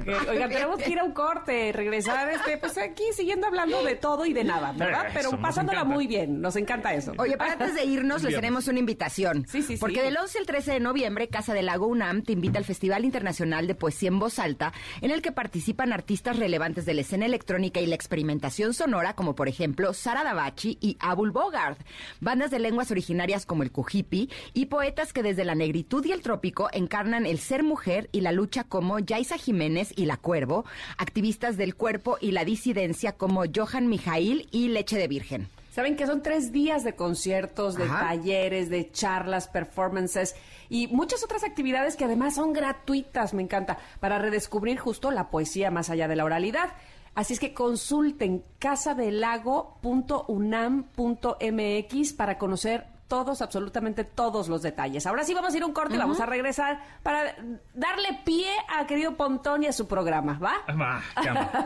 ok. Oigan, tenemos que ir a un corte, regresar, este, pues aquí siguiendo hablando de todo y de nada, ¿verdad? Eso, Pero pasándola muy bien. Nos encanta eso. Oye, para [LAUGHS] antes de irnos, les tenemos una invitación. Sí, sí, sí. Porque del 11 al 13 de noviembre, Casa del Lago UNAM te invita al Festival Internacional de Poesía en Voz Alta, en el que participan artistas relevantes de la escena electrónica y la experimentación sonora, como por ejemplo Sara Davachi y Abul Bogart, bandas de lenguas originarias como el Kujipi y poetas que desde la negritud y el trópico encarnan el ser mujer y la lucha como Yaisa Jiménez y La Cuervo, activistas del cuerpo y la disidencia como Johan Mijail y Leche de Virgen. Saben que son tres días de conciertos, de Ajá. talleres, de charlas, performances y muchas otras actividades que además son gratuitas, me encanta, para redescubrir justo la poesía más allá de la oralidad. Así es que consulten casadelago.unam.mx para conocer todos, absolutamente todos los detalles. Ahora sí vamos a ir a un corte y vamos a regresar para darle pie a querido Pontón y a su programa, ¿va? Ah.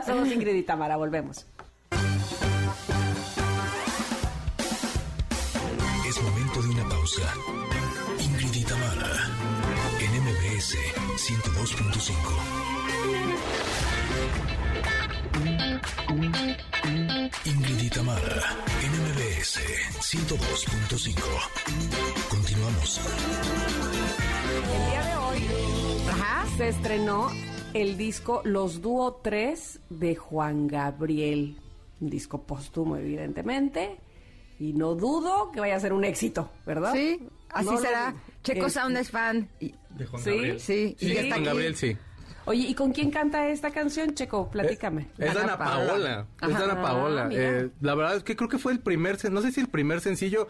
[LAUGHS] Somos Ingrid y Tamara, volvemos. Es momento de una pausa. Ingrid y Tamara, en MBS 102.5. Ingrid y Tamara, en MBS 102.5. Continuamos. El día de hoy Ajá. se estrenó el disco Los Dúo 3 de Juan Gabriel. Un disco póstumo, evidentemente. Y no dudo que vaya a ser un éxito, ¿verdad? Sí, así No lo será. dudo. Checo Sound es fan. De Juan Sí. Gabriel. sí, y Sí. está Juan. Gabriel, sí. Oye, ¿y con quién canta esta canción, Checo? Platícame. Es Dana Paola. Paola. Es Paola. Ah, mira. Eh, la verdad es que creo que fue el primer, no sé si el primer sencillo,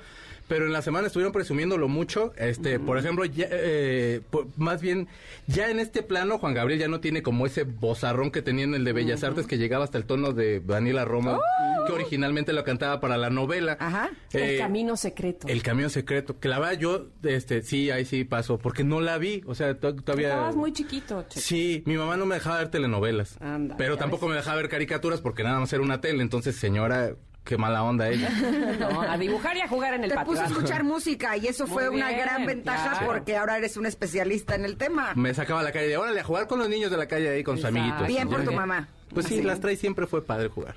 pero en la semana estuvieron presumiéndolo mucho. Este, por ejemplo, ya, eh, por- más bien, ya en este plano, Juan Gabriel ya no tiene como ese bozarrón que tenía en el de Bellas Artes que llegaba hasta el tono de Daniela Romo, que originalmente lo cantaba para la novela. Ajá. el Eh, camino secreto. El camino secreto, que la verdad yo, este, sí, ahí sí paso, porque no la vi, o sea, to- todavía... Estabas muy chiquito. Sí, mi mamá no me dejaba ver telenovelas. Anda, pero tampoco me dejaba ver caricaturas porque nada más era una tele. Entonces, señora, qué mala onda ella. [LAUGHS] No, a dibujar y a jugar en el Te patio. puso a escuchar música y eso Muy fue una gran ventaja claro. porque ahora eres un especialista en el tema. me sacaba a la calle de órale a jugar con los niños de la calle ahí con sus amiguitos. Bien por tu mamá. Pues sí, las trae siempre fue padre jugar.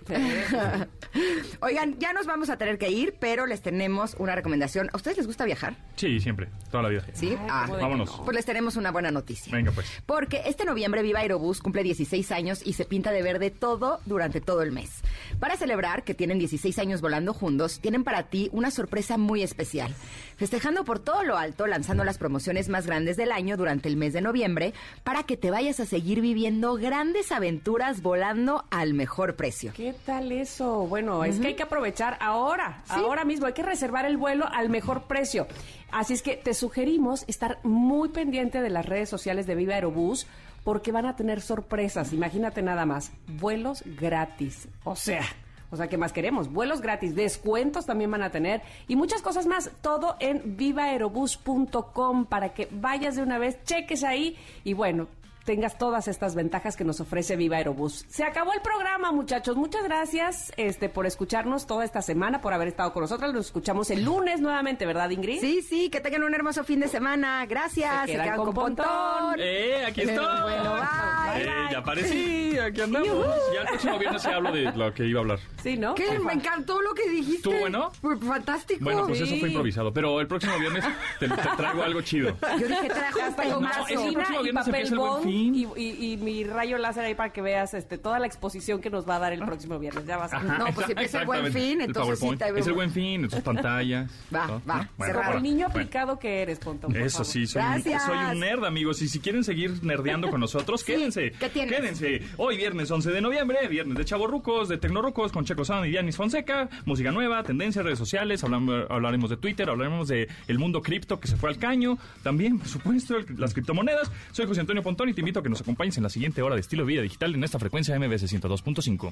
Oigan, ya nos vamos a tener que ir, pero les tenemos una recomendación. ¿A ustedes les gusta viajar? Sí, siempre, toda la vida. Sí. Ah, ¿cómo de Vámonos. Pues les tenemos una buena noticia. Venga, pues. Porque este noviembre Viva Aerobús cumple 16 años y se pinta de verde todo durante todo el mes. Para celebrar que tienen 16 años volando juntos, tienen para ti una sorpresa muy especial. Festejando por todo lo alto, lanzando las promociones más grandes del año durante el mes de noviembre, para que te vayas a seguir viviendo grandes aventuras volando al mejor precio. ¿Qué tal eso? Bueno, es que hay que aprovechar ahora, ahora mismo, hay que reservar el vuelo al mejor precio. Así es que te sugerimos estar muy pendiente de las redes sociales de Viva Aerobús porque van a tener sorpresas, imagínate nada más, vuelos gratis. O sea, o sea, ¿qué más queremos? Vuelos gratis, descuentos también van a tener y muchas cosas más. Todo en vivaerobús.com para que vayas de una vez, cheques ahí y bueno, tengas todas estas ventajas que nos ofrece Viva Aerobús. Se acabó el programa, muchachos. Muchas gracias este, por escucharnos toda esta semana, por haber estado con nosotros. Nos escuchamos el lunes nuevamente, ¿verdad, Ingrid? Sí, sí, que tengan un hermoso fin de semana. Gracias. Se quedan con Pontón. ¡Eh, aquí estoy! Bueno, bye. Eh, ya aparecí, aquí andamos. Ya el próximo viernes se hablo de lo que iba a hablar. Sí, ¿no? ¿Qué? Me encantó lo que dijiste. ¿Estuvo bueno? Fantástico. Bueno, pues Sí. eso fue improvisado. Pero el próximo viernes te, te traigo algo chido. Yo dije, trajo un Hasta con No, el próximo y viernes papel empieza el Buen Fin. Y, y- y mi rayo láser ahí para que veas este, toda la exposición que nos va a dar el próximo viernes. Ya vas a No, pues empieza el Buen Fin, El entonces sí te. Es el buen fin, en tus [LAUGHS] pantallas. Va, va, ¿no? Bueno, cerrado. Como el niño bueno. aplicado que eres, Pontón. por Eso favor. sí, soy un, Gracias. soy un nerd, amigos. Y si quieren seguir nerdeando con nosotros, quédense. ¿qué tienes? Quédense. Hoy, viernes 11 de noviembre, viernes de Chavorrucos, de Tecnorucos, con Checo Sound y Dianis Fonseca. Música nueva, tendencias, redes sociales. hablamos- hablaremos de Twitter, hablaremos de el mundo cripto que se fue al caño. También, por supuesto, el- las criptomonedas. Soy José Antonio Pontón y te invito a que nos acompañes en la siguiente hora de estilo de vida digital en esta frecuencia MBS 102.5.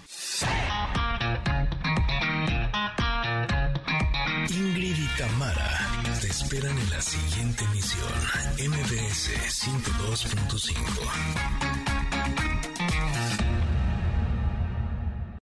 Ingrid y Tamara te esperan en la siguiente emisión. MBS 102.5.